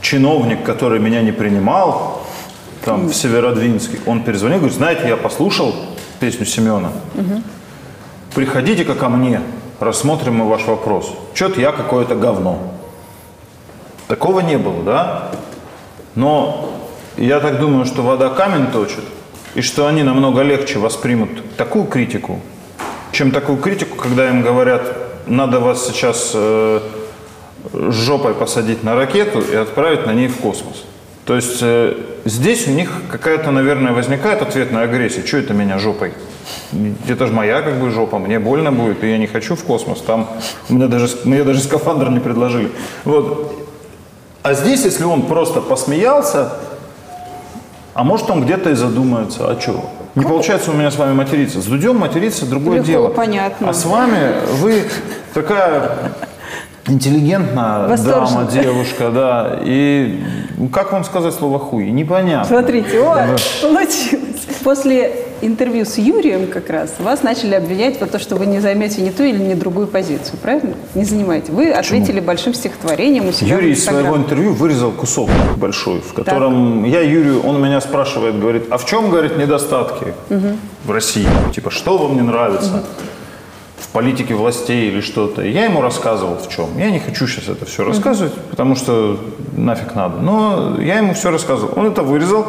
чиновник, который меня не принимал, там, в Северодвинске, он перезвонил, говорит, знаете, я послушал песню Семена, приходите-ка ко мне, рассмотрим мы ваш вопрос. Что-то я какое-то говно. Такого не было, да? Но я так думаю, что вода камень точит, и что они намного легче воспримут такую критику, чем такую критику, когда им говорят, надо вас сейчас э, жопой посадить на ракету и отправить на ней в космос. То есть э, здесь у них какая-то, наверное, возникает ответная агрессия. Что это меня жопой? Это же моя как бы жопа, мне больно будет, и я не хочу в космос. Там мне даже, мне даже скафандр не предложили. Вот. А здесь, если он просто посмеялся, а может он где-то и задумается, а что? Не получается у меня с вами материться. С Дудем материться другое Легко, дело. понятно. А с вами вы такая интеллигентная дама, девушка, да. И ну, как вам сказать слово хуй? Непонятно. Смотрите, о, Да. получилось. После интервью с Юрием как раз вас начали обвинять в то, что вы не займете ни ту или ни другую позицию, правильно? Не занимаете. Вы ответили большим стихотворением у себя Юрий из своего интервью вырезал кусок большой, в котором я Юрию, он меня спрашивает, говорит, а в чем, говорит, недостатки Мгм. в России? Типа, что вам не нравится? в политике властей или что-то. Я ему рассказывал в чем. Я не хочу сейчас это все рассказывать, потому что нафиг надо. Но я ему все рассказывал. Он это вырезал.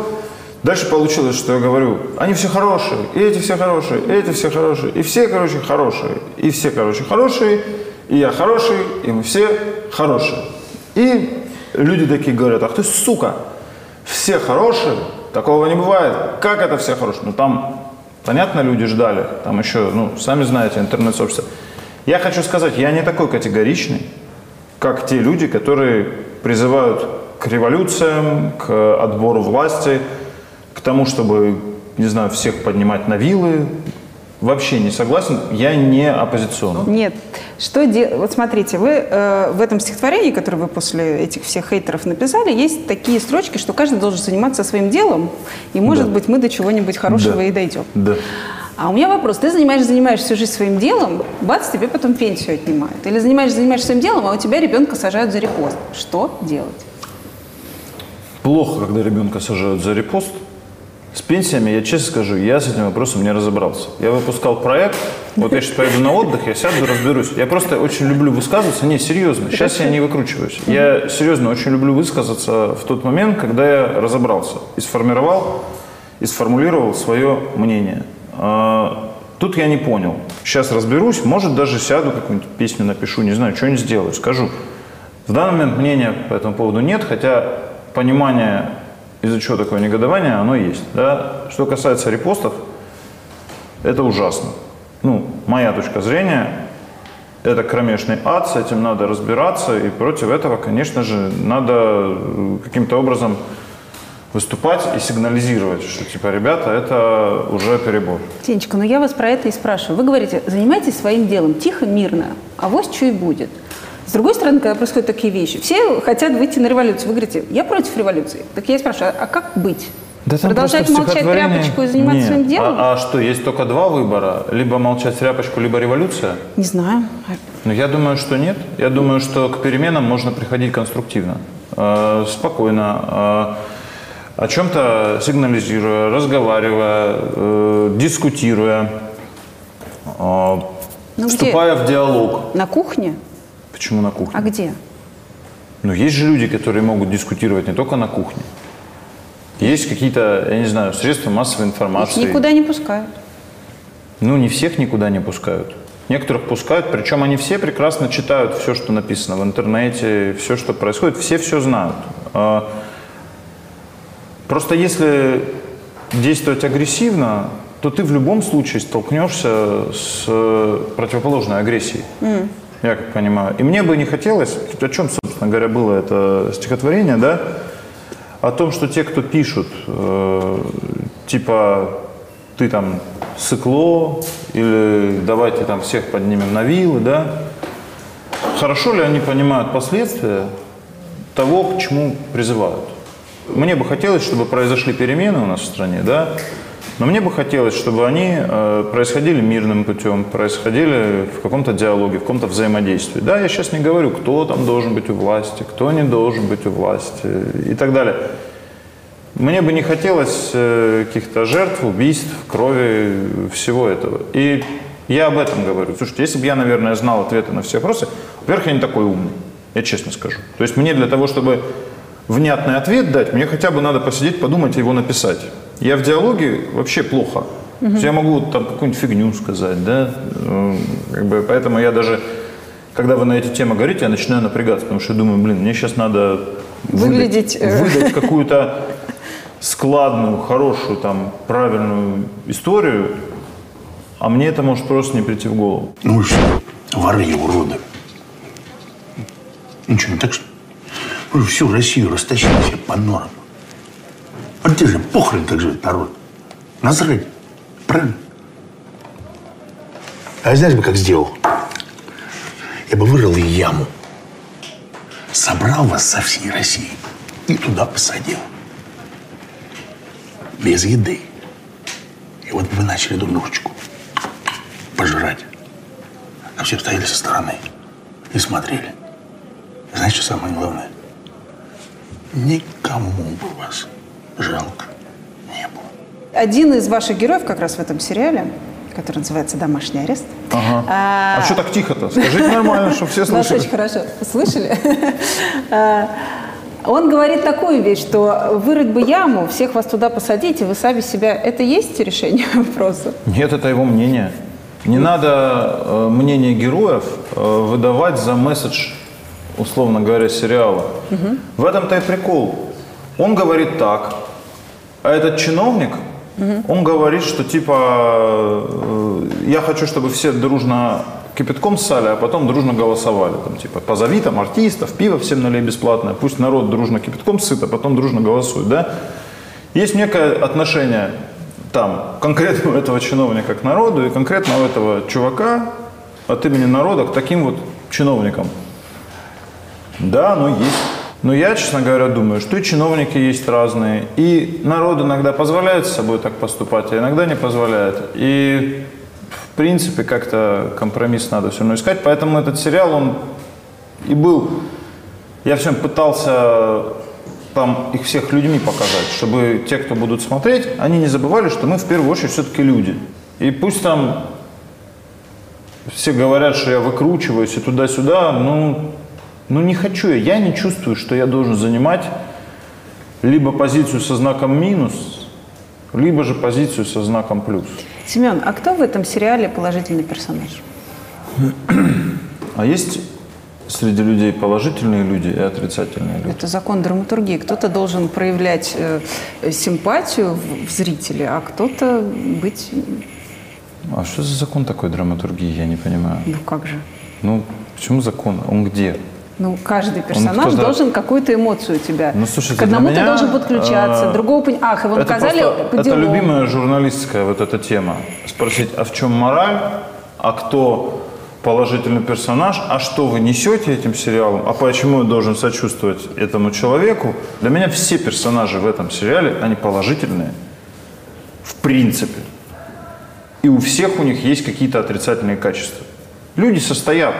Дальше получилось, что я говорю, они все хорошие, и эти все хорошие, и эти все хорошие, и все, короче, хорошие, и все, короче, хорошие, и я хороший, и мы все хорошие. И люди такие говорят, ах ты сука, все хорошие, такого не бывает. Как это все хорошие? Ну там, понятно, люди ждали, там еще, ну, сами знаете, интернет-сообщество. Я хочу сказать, я не такой категоричный, как те люди, которые призывают к революциям, к отбору власти, тому, чтобы, не знаю, всех поднимать на вилы. Вообще не согласен, я не оппозиционный. Нет. Что де... Вот смотрите, вы э, в этом стихотворении, которое вы после этих всех хейтеров написали, есть такие строчки, что каждый должен заниматься своим делом, и, может Да. быть, мы до чего-нибудь хорошего Да. и дойдем. Да. А у меня вопрос. Ты занимаешься, занимаешься всю жизнь своим делом, бац, тебе потом пенсию отнимают. Или занимаешься, занимаешься своим делом, а у тебя ребенка сажают за репост. Что делать? Плохо, когда ребенка сажают за репост. С пенсиями, я честно скажу, я с этим вопросом не разобрался. Я выпускал проект, вот я сейчас поеду на отдых, я сяду, разберусь. Я просто очень люблю высказываться. Не, серьезно, сейчас я не выкручиваюсь. Я серьезно очень люблю высказаться в тот момент, когда я разобрался и сформировал, и сформулировал свое мнение. А, Тут я не понял. Сейчас разберусь, может даже сяду, какую-нибудь песню напишу, не знаю, что-нибудь сделаю, скажу. В данный момент мнения по этому поводу нет, хотя понимание, из-за чего такое негодование, оно есть. Да? Что касается репостов, это ужасно. Ну, моя точка зрения, это кромешный ад, с этим надо разбираться, и против этого, конечно же, надо э, каким-то образом выступать и сигнализировать, что типа, ребята, это уже перебор. Тенечка, ну я вас про это и спрашиваю. Вы говорите, занимайтесь своим делом, тихо, мирно, а вот что и будет. С другой стороны, когда происходят такие вещи, все хотят выйти на революцию. Вы говорите, я против революции. Так я спрашиваю, а как быть? там Продолжать молчать стихотворении- тряпочку и заниматься Нет. своим делом? А, а что, есть только два выбора? Либо молчать тряпочку, либо революция? Не знаю. Ну, я думаю, что нет. Я думаю, что к переменам можно приходить конструктивно, э, спокойно, э, о чем-то сигнализируя, разговаривая, э, дискутируя, э, Ну, вступая в диалог. На кухне? Почему на кухне? А где? Ну, есть же люди, которые могут дискутировать не только на кухне. Есть какие-то, я не знаю, средства массовой Их информации. никуда не пускают. Ну, не всех никуда не пускают. Некоторых пускают, причем они все прекрасно читают все, что написано в интернете, все, что происходит, все все знают. А, Просто если действовать агрессивно, то ты в любом случае столкнешься с э, противоположной агрессией. М. Я как понимаю. И мне бы не хотелось, о чем, собственно говоря, было это стихотворение, да, о том, что те, кто пишут, э, типа, ты там сыкло, или давайте там всех поднимем на вилы, да, хорошо ли они понимают последствия того, к чему призывают? Мне бы хотелось, чтобы произошли перемены у нас в стране, да, но мне бы хотелось, чтобы они э, происходили мирным путем, происходили в каком-то диалоге, в каком-то взаимодействии. Да, я сейчас не говорю, кто там должен быть у власти, кто не должен быть у власти и так далее. Мне бы не хотелось э, каких-то жертв, убийств, крови, всего этого. И я об этом говорю. Слушайте, если бы я, наверное, знал ответы на все вопросы, во-первых, я не такой умный, я честно скажу. То есть мне для того, чтобы внятный ответ дать, мне хотя бы надо посидеть, подумать и его написать. Я в диалоге вообще плохо. То есть я могу там какую-нибудь фигню сказать, да, Э, как бы, поэтому я даже, когда вы на эти темы говорите, я начинаю напрягаться, потому что я думаю, блин, мне сейчас надо Выглядеть, выдать, э. выдать <laughs> какую-то складную, хорошую, там, правильную историю, а мне это может просто не прийти в голову. Ну и что? Воры и уроды. Ничего не так, что же всю Россию растащили все по норам. Же похрен так живет народ? Насрать. Правильно? А знаешь бы, как сделал? Я бы вырыл яму, собрал вас со всей России и туда посадил. Без еды. И вот вы начали друг дружечку пожрать. А все стояли со стороны и смотрели. Знаете, что самое главное? Никому бы вас жалко. Один из ваших героев как раз в этом сериале, который называется «Домашний арест». Ага. А, А что так тихо-то? Скажите нормально, чтобы все <laughs> слышали. очень хорошо. Слышали? <laughs> А, Он говорит такую вещь, что вырыть бы яму, всех вас туда посадить, и вы сами себя... Это есть решение <laughs> вопроса? Нет, это его мнение. Не надо э, мнение героев э, выдавать за месседж, условно говоря, сериала. В этом-то и прикол. Он говорит так, а этот чиновник, он говорит, что типа э, я хочу, чтобы все дружно кипятком ссали, а потом дружно голосовали. Там, типа, позови там артистов, пиво всем налей бесплатное, пусть народ дружно кипятком сыт, а потом дружно голосует, да? Есть некое отношение там конкретно у <laughs> этого чиновника к народу и конкретно у этого чувака от имени народа к таким вот чиновникам. Да, оно есть. Но я, честно говоря, думаю, что и чиновники есть разные, и народ иногда позволяет с собой так поступать, а иногда не позволяет. И, в принципе, как-то компромисс надо все равно искать. Поэтому этот сериал, он и был... Я всем пытался там их всех людьми показать, чтобы те, кто будут смотреть, они не забывали, что мы в первую очередь все-таки люди. И пусть там все говорят, что я выкручиваюсь и туда-сюда, ну, ну не хочу я. Я не чувствую, что я должен занимать либо позицию со знаком минус, либо же позицию со знаком плюс. Семен, а кто в этом сериале положительный персонаж? А есть среди людей положительные люди и отрицательные люди? Это закон драматургии. Кто-то должен проявлять э, симпатию в, в зрителе, а кто-то быть... А что за закон такой драматургии, я не понимаю. Ну как же? Ну, почему закон? Он где? Ну, каждый персонаж кто-то- должен какую-то эмоцию у тебя. Ну, слушайте, К одному для ты меня, должен подключаться, э, другого пон- Ах, его Это, наказали просто- по это любимая журналистская вот эта тема. Спросить, а в чем мораль, а кто положительный персонаж, а что вы несете этим сериалом, а почему я должен сочувствовать этому человеку. Для меня все персонажи в этом сериале, они положительные. В принципе. И у всех у них есть какие-то отрицательные качества. Люди состоят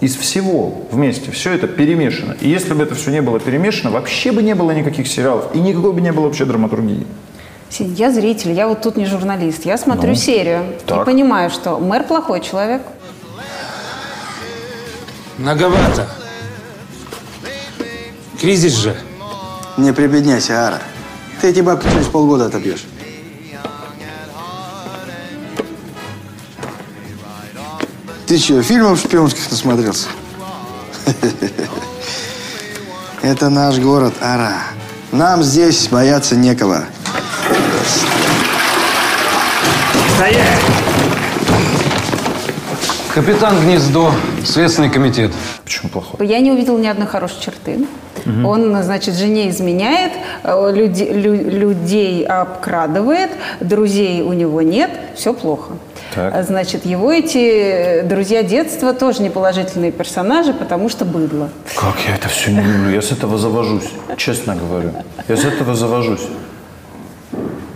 из всего вместе. Все это перемешано. И если бы это все не было перемешано, вообще бы не было никаких сериалов. И никакой бы не было вообще драматургии. Я зритель, я вот тут не журналист. Я смотрю Ну, серию и так. понимаю, что мэр плохой человек. Многовато. Кризис же. Не прибедняйся, Ара. Ты эти бабки через полгода отобьешь. Ты что, фильмов шпионских насмотрелся? Это наш город, Ара. Нам здесь бояться некого. Стоять! Капитан Гнездо, Следственный комитет. Почему плохой? Я не увидела ни одной хорошей черты. Мгм. Он, значит, жене изменяет, э, люди- лю- людей обкрадывает, друзей у него нет, все плохо. Так. А, Значит, его эти э, друзья детства тоже неположительные персонажи, потому что быдло. Как я это все не люблю? Я с этого завожусь, честно говорю. Я с этого завожусь.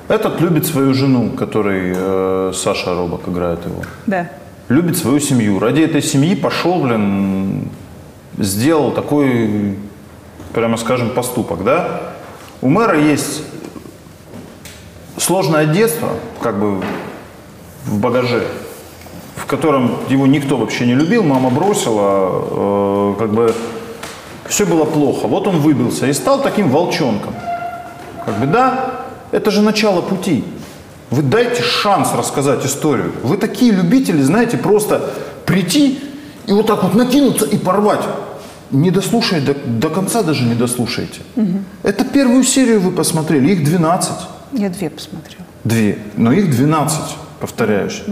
Этот любит свою жену, которой э, Саша Робок играет его. Да. Любит свою семью. Ради этой семьи пошел, блин, сделал такой, прямо скажем, поступок, да? У мэра есть сложное детство, как бы в багаже, в котором его никто вообще не любил, мама бросила, э, как бы все было плохо. Вот он выбился и стал таким волчонком. Как бы да, это же начало пути. Вы дайте шанс рассказать историю. Вы такие любители, знаете, просто прийти и вот так вот накинуться и порвать. Не дослушая, до, до конца даже не дослушаете. Это первую серию вы посмотрели, их 12. Я две посмотрела. Две, но их 12, повторяюсь.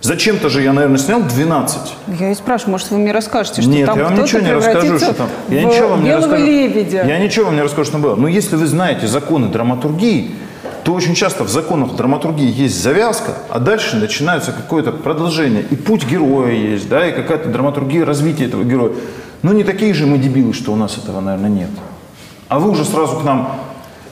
Зачем-то же я, наверное, снял 12. Я и спрашиваю, может, вы мне расскажете, что Нет, там я вам ничего не расскажу, что там. Я ничего вам не расскажу. лебедя. Я ничего вам не расскажу, что было. Но если вы знаете законы драматургии, то очень часто в законах драматургии есть завязка, а дальше начинается какое-то продолжение. И путь героя есть, да, и какая-то драматургия развития этого героя. Но не такие же мы дебилы, что у нас этого, наверное, нет. А вы уже сразу к нам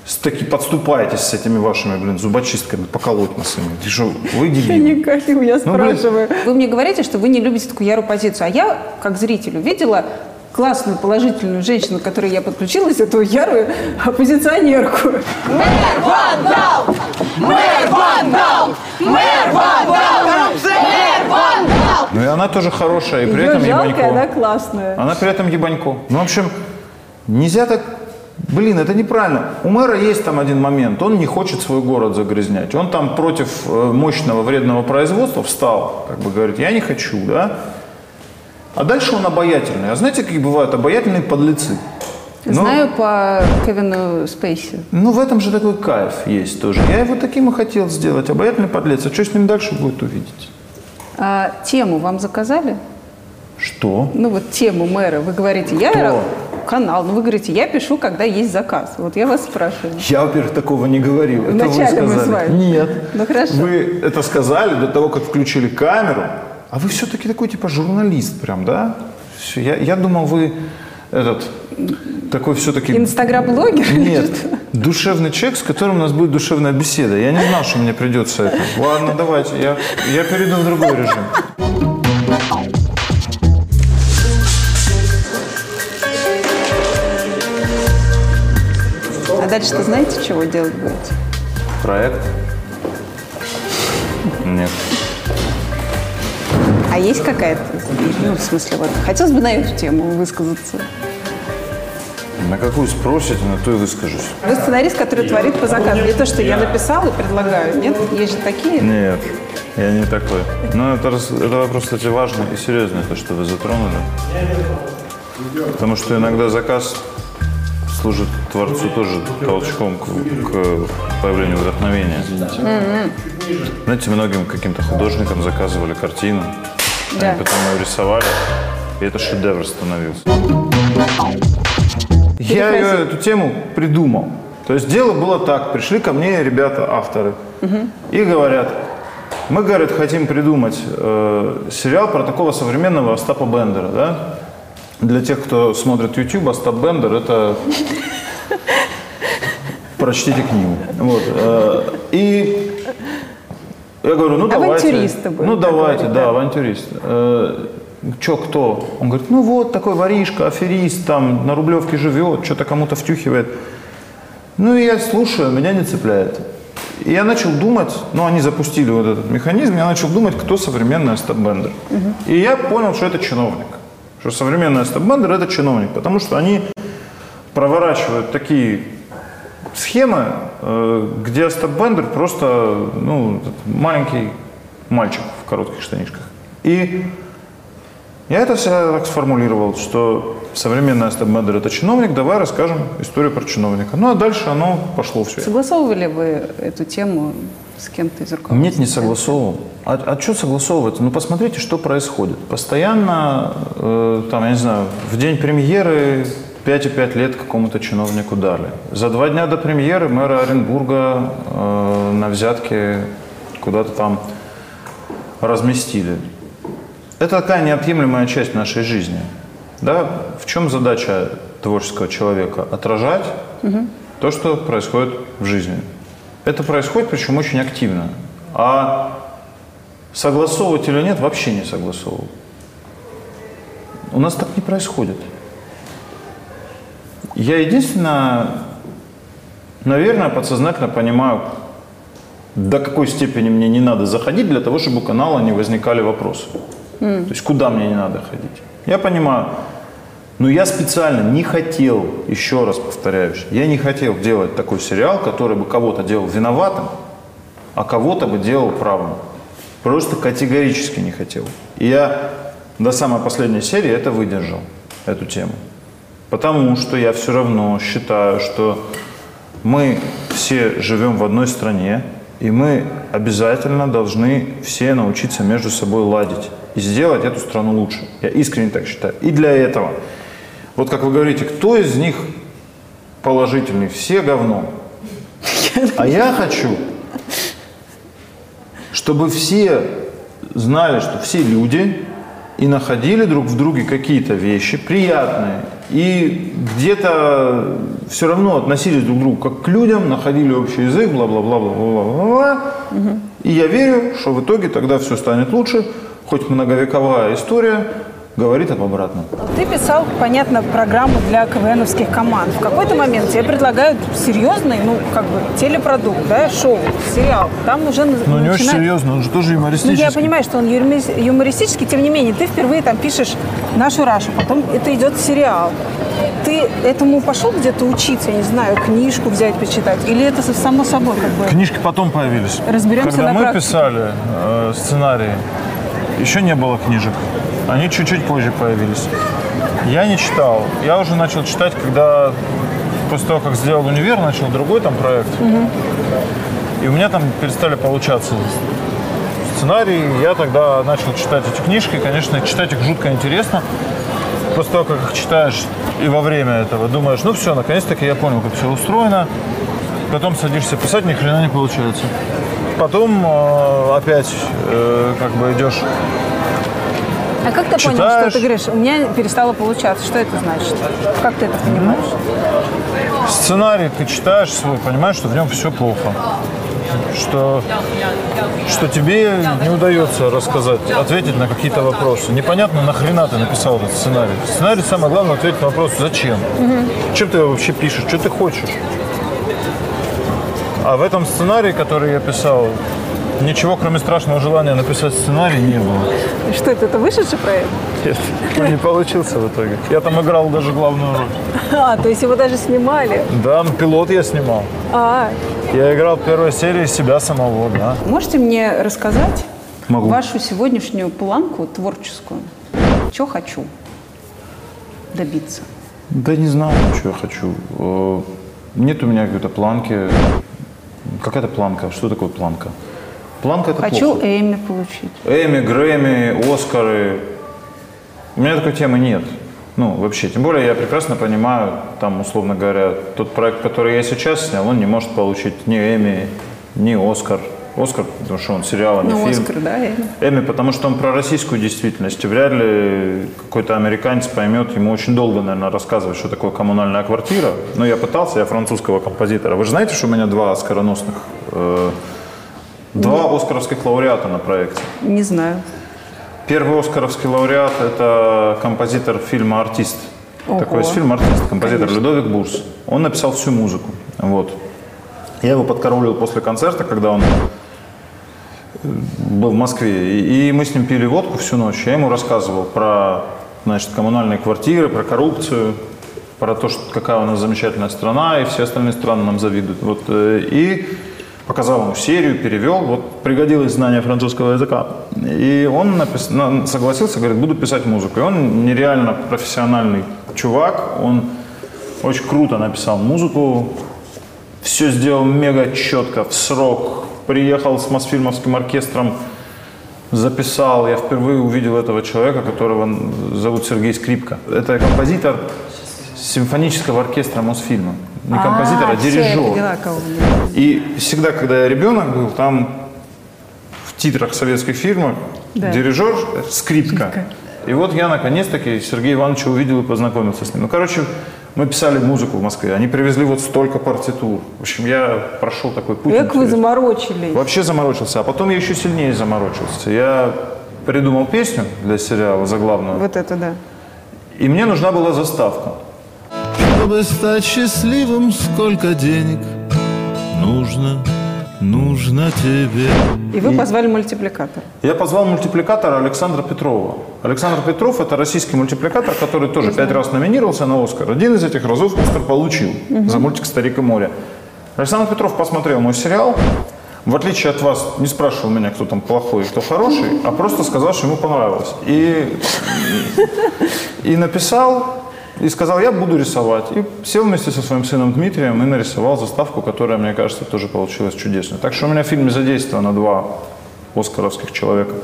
с таки подступаетесь с этими вашими, блин, зубочистками поколоть нас ими. Ты что, вы Я дебилы? не хочу, я Ну, блин. спрашиваю. Вы мне говорите, что вы не любите такую ярую позицию, а я, как зритель, увидела классную, положительную женщину, к которой я подключилась, эту ярую оппозиционерку. Мэр вандал! Мэр вандал! Мэр вандал! Мэр вандал! Ну и она тоже хорошая, и при Ее этом жалко, ебанько. она классная. Она при этом ебанько. Ну, в общем, нельзя так... Блин, это неправильно. У мэра есть там один момент. Он не хочет свой город загрязнять. Он там против э, мощного вредного производства встал. Как бы говорит, я не хочу, да? А дальше он обаятельный. А знаете, какие бывают обаятельные подлецы? Ну, Знаю по Кевину Спейси. Ну, в этом же такой кайф есть тоже. Я его таким и хотел сделать. Обаятельный подлец. А что с ним дальше будет увидеть? А, тему вам заказали? Что? Ну вот тему мэра. Вы говорите, я Кто? канал, но вы говорите, я пишу, когда есть заказ. Вот я вас спрашиваю. Я, во-первых, такого не говорил. Это вы Вначале мы сказали. с вами. Нет. Ну хорошо. Вы это сказали до того, как включили камеру. А вы все-таки такой типа журналист прям, да? Всё, Я, я думал, вы этот такой все-таки... Инстаграм-блогер? Нет, душевный человек, с которым у нас будет душевная беседа. Я не знал, что мне придется это. Ладно, давайте, я, я перейду в другой режим. Дальше-то знаете, чего делать будете? Проект? Нет. А есть какая-то, ну, в смысле, вот, хотелось бы на эту тему высказаться. На какую спросите, на то и выскажусь. Вы сценарист, который творит по заказу. Не то, что я написала и предлагаю. Нет? Есть же такие. Нет, я не такой. Но это, это вопрос, кстати, важный и серьезный, то, что вы затронули. Потому что иногда заказ служит творцу тоже толчком к, к появлению вдохновения. Знаете, многим каким-то художникам заказывали картину, Да. они потом ее рисовали, и это шедевр становился. Я ее, эту тему придумал. То есть дело было так. Пришли ко мне ребята, авторы, и говорят, мы, говорят, хотим придумать э, сериал про такого современного Остапа Бендера, да? Для тех, кто смотрит YouTube, Остап Бендер – это прочтите книгу. Вот. э, И я говорю, ну давайте. Авантюристы Ну давайте, да, да. авантюрист. Э, Че, кто? Он говорит, ну вот такой воришка, аферист, там на Рублевке живет, что-то кому-то втюхивает. Ну и я слушаю, меня не цепляет. И я начал думать, ну они запустили вот этот механизм, я начал думать, кто современный Остап Бендер. И я понял, что это чиновник. Что современный Остап Бендер это чиновник, потому что они проворачивают такие схемы, э, где Остап Бендер просто ну, маленький мальчик в коротких штанишках. И я это себя так сформулировал, что современный Остап Бендер это чиновник, давай расскажем историю про чиновника. Ну а дальше оно пошло все. Согласовывали вы эту тему с кем-то из руководства? Нет, не согласовывал. А, а что согласовывать? Ну, посмотрите, что происходит. Постоянно, э, там, я не знаю, в день премьеры 5,5 лет какому-то чиновнику дали. За два дня до премьеры мэра Оренбурга э, на взятке куда-то там разместили. Это такая неотъемлемая часть нашей жизни. Да? В чем задача творческого человека? Отражать то, что происходит в жизни. Это происходит, причем очень активно. А согласовывать или нет, вообще не согласовывал. У нас так не происходит. Я единственное, наверное, подсознательно понимаю, до какой степени мне не надо заходить для того, чтобы у канала не возникали вопросы. То есть куда мне не надо ходить. Я понимаю, но я специально не хотел, еще раз повторяюсь, я не хотел делать такой сериал, который бы кого-то делал виноватым, а кого-то бы делал правым. Просто категорически не хотел. И я до самой последней серии это выдержал, эту тему. Потому что я все равно считаю, что мы все живем в одной стране, и мы обязательно должны все научиться между собой ладить и сделать эту страну лучше. Я искренне так считаю. И для этого, вот как вы говорите, кто из них положительный? Все говно. А я хочу, чтобы все знали, что все люди и находили друг в друге какие-то вещи приятные. И где-то все равно относились друг к другу как к людям, находили общий язык, бла-бла-бла-бла-бла-бла-бла. И я верю, что в итоге тогда все станет лучше, хоть многовековая история говорит об обратном. Ты писал, понятно, программу для КВНовских команд. В какой-то момент тебе предлагают серьезный, ну, как бы, телепродукт, да, шоу, сериал. Там уже Ну, не очень начинает- серьезно, он же тоже Ну, юмористический. я понимаю, что он юмори- юмористический, тем не менее, ты впервые там пишешь нашу Рашу, потом это идет сериал. Ты этому пошел где-то учиться, я не знаю, книжку взять, почитать? Или это само собой как бы? Книжки потом появились. Разберемся Когда на мы практике. писали э, сценарии, еще не было книжек. Они чуть-чуть позже появились. Я не читал. Я уже начал читать, когда после того, как сделал универ, начал другой там проект. И у меня там перестали получаться сценарий. Я тогда начал читать эти книжки. Конечно, читать их жутко интересно. После того, как их читаешь и во время этого думаешь, ну все, наконец-таки я понял, как все устроено. Потом садишься писать, ни хрена не получается. Потом э, опять э, как бы идешь А как ты понял, Читаешь. что ты говоришь, у меня перестало получаться? Что это значит? Как ты это понимаешь? Сценарий ты читаешь свой, понимаешь, что в нем все плохо. Что, что тебе не удается рассказать, ответить на какие-то вопросы. Непонятно, нахрена ты написал этот сценарий. Сценарий самое главное ответить на вопрос, зачем? Чем ты его вообще пишешь? Что ты хочешь? А в этом сценарии, который я писал, ничего кроме страшного желания написать сценарий не было. Что это, это вышедший проект? Нет, ну, не получился в итоге. Я там играл даже главную роль. <laughs> А, то есть его даже снимали. Да, пилот я снимал. А, Я играл в первой серии себя самого, да. можете мне рассказать Могу. вашу сегодняшнюю планку творческую? Что хочу добиться? Да не знаю, что я хочу. Э, Нет у меня какой-то планки. Какая-то планка? Что такое планка? Планка это хочу плохо. Эмми получить. Эми, Грэмми, Оскары. У меня такой темы нет. Ну, вообще. Тем более я прекрасно понимаю, там, условно говоря, тот проект, который я сейчас снял, он не может получить ни Эми, ни Оскар. Оскар, потому что он сериал, а не Ну, фильм. Оскар, да, Эмми. Эми, потому что он про российскую действительность. Вряд ли какой-то американец поймет, ему очень долго, наверное, рассказывать, что такое коммунальная квартира. Но я пытался, я французского композитора. Вы же знаете, что у меня два оскароносных, э, два оскаровских лауреата на проекте. Не знаю. Первый оскаровский лауреат – это композитор фильма «Артист». Ого. Такой есть фильм «Артист», композитор Людовик Бурс. Он написал всю музыку. Вот. Я его подкараулил после концерта, когда он э, был в Москве. И, и мы с ним пили водку всю ночь. Я ему рассказывал про значит, коммунальные квартиры, про коррупцию, про то, что, какая у нас замечательная страна, и все остальные страны нам завидуют. Вот, э, и показал ему серию, перевел. Вот пригодилось знание французского языка. И он напис- на- согласился, говорит, буду писать музыку. И он нереально профессиональный чувак. Он очень круто написал музыку, все сделал мега четко, в срок. Приехал с Мосфильмовским оркестром, записал. Я впервые увидел этого человека, которого зовут Сергей Скрипка. Это композитор симфонического оркестра Мосфильма. Не композитор, а, всё, я дирижер. поняла, кого вы И всегда, когда я ребенок был, там в титрах советских фильмов Да. дирижер э, скрипка. И вот я наконец-таки Сергея Ивановича увидел и познакомился с ним. Ну, короче, мы писали музыку в Москве. Они привезли вот столько партитур. В общем, я прошел такой путь. Как вы заморочились? Вообще заморочился. А потом я еще сильнее заморочился. Я придумал песню для сериала заглавную. Вот это да. И мне нужна была заставка. Чтобы стать счастливым, сколько денег нужно, нужно тебе. И вы позвали мультипликатор. Я позвал мультипликатора Александра Петрова. Александр Петров – это российский мультипликатор, который тоже пять раз номинировался на «Оскар». Один из этих разов «Оскар» получил Мгм. за мультик «Старик и море». Александр Петров посмотрел мой сериал, в отличие от вас, не спрашивал меня, кто там плохой и кто хороший, а просто сказал, что ему понравилось. И, и написал, и сказал, я буду рисовать. И сел вместе со своим сыном Дмитрием и нарисовал заставку, которая, мне кажется, тоже получилась чудесной. Так что у меня в фильме задействовано два оскаровских человека.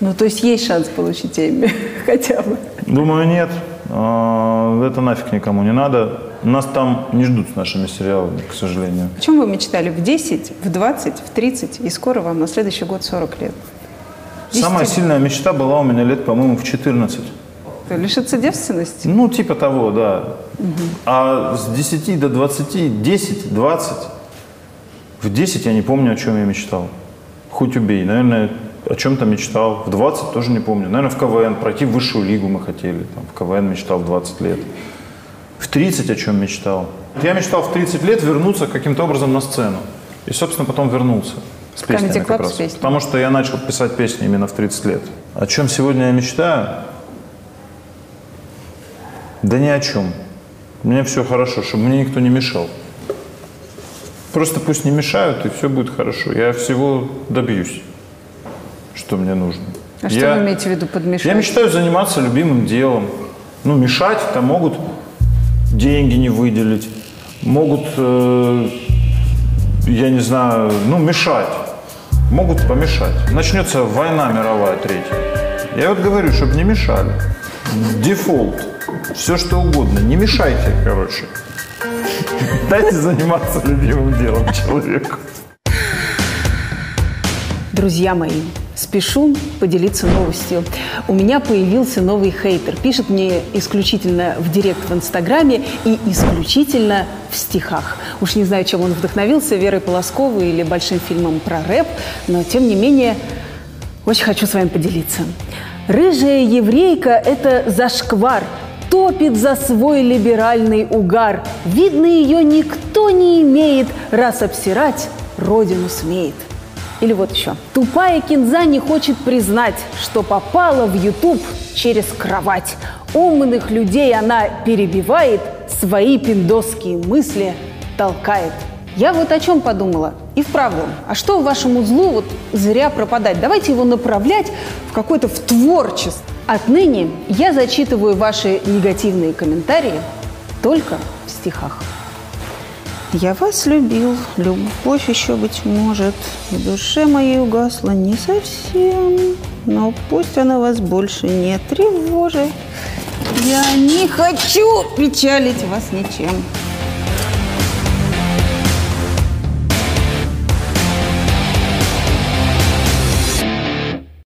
Ну, то есть есть шанс получить Эмми <laughs> хотя бы. Думаю, нет. А, Это нафиг никому не надо. Нас там не ждут с нашими сериалами, к сожалению. О чем вы мечтали? В 10, в 20, в 30, и скоро вам на следующий год 40 лет. Самая сильная мечта была у меня лет, по-моему, в 14. Лишиться девственности? Ну, типа того, да. А с 10 до 20, 10, 20. В 10 я не помню, о чем я мечтал. Хоть убей. Наверное, о чем-то мечтал. В 20 тоже не помню. Наверное, в КВН. Пройти в высшую лигу мы хотели. Там, в КВН мечтал в 20 лет. В 30 о чем мечтал? Я мечтал в 30 лет вернуться каким-то образом на сцену. И, собственно, потом вернулся. С песнями как с раз. песнями. Потому что я начал писать песни именно в 30 лет. О чем сегодня я мечтаю? Да ни о чем. Мне все хорошо, чтобы мне никто не мешал. Просто пусть не мешают, и все будет хорошо. Я всего добьюсь, что мне нужно. А что я, вы имеете в виду под мешать? я мечтаю заниматься любимым делом. Ну, мешать там могут деньги не выделить, могут, э, я не знаю, ну, мешать. могут помешать. Начнется война мировая третья. Я вот говорю, чтобы не мешали. Дефолт. Все что угодно. Не мешайте, короче. Дайте заниматься любимым делом человеку. Друзья мои, спешу поделиться новостью. У меня появился новый хейтер. Пишет мне исключительно в директ в Инстаграме и исключительно в стихах. Уж не знаю, чем он вдохновился, Верой Полосковой или большим фильмом про рэп, но тем не менее очень хочу с вами поделиться. Рыжая еврейка – это зашквар, топит за свой либеральный угар. Видно, ее никто не имеет, раз обсирать родину смеет. Или вот еще. Тупая кинза не хочет признать, что попала в YouTube через кровать. Умных людей она перебивает, свои пиндосские мысли толкает. Я вот о чем подумала. И вправду, а что вашему злу вот зря пропадать? Давайте его направлять в какое-то в творчество. Отныне я зачитываю ваши негативные комментарии только в стихах. Я вас любил, любовь еще, быть может, в душе моей угасла не совсем, но пусть она вас больше не тревожит. Я не хочу печалить вас ничем.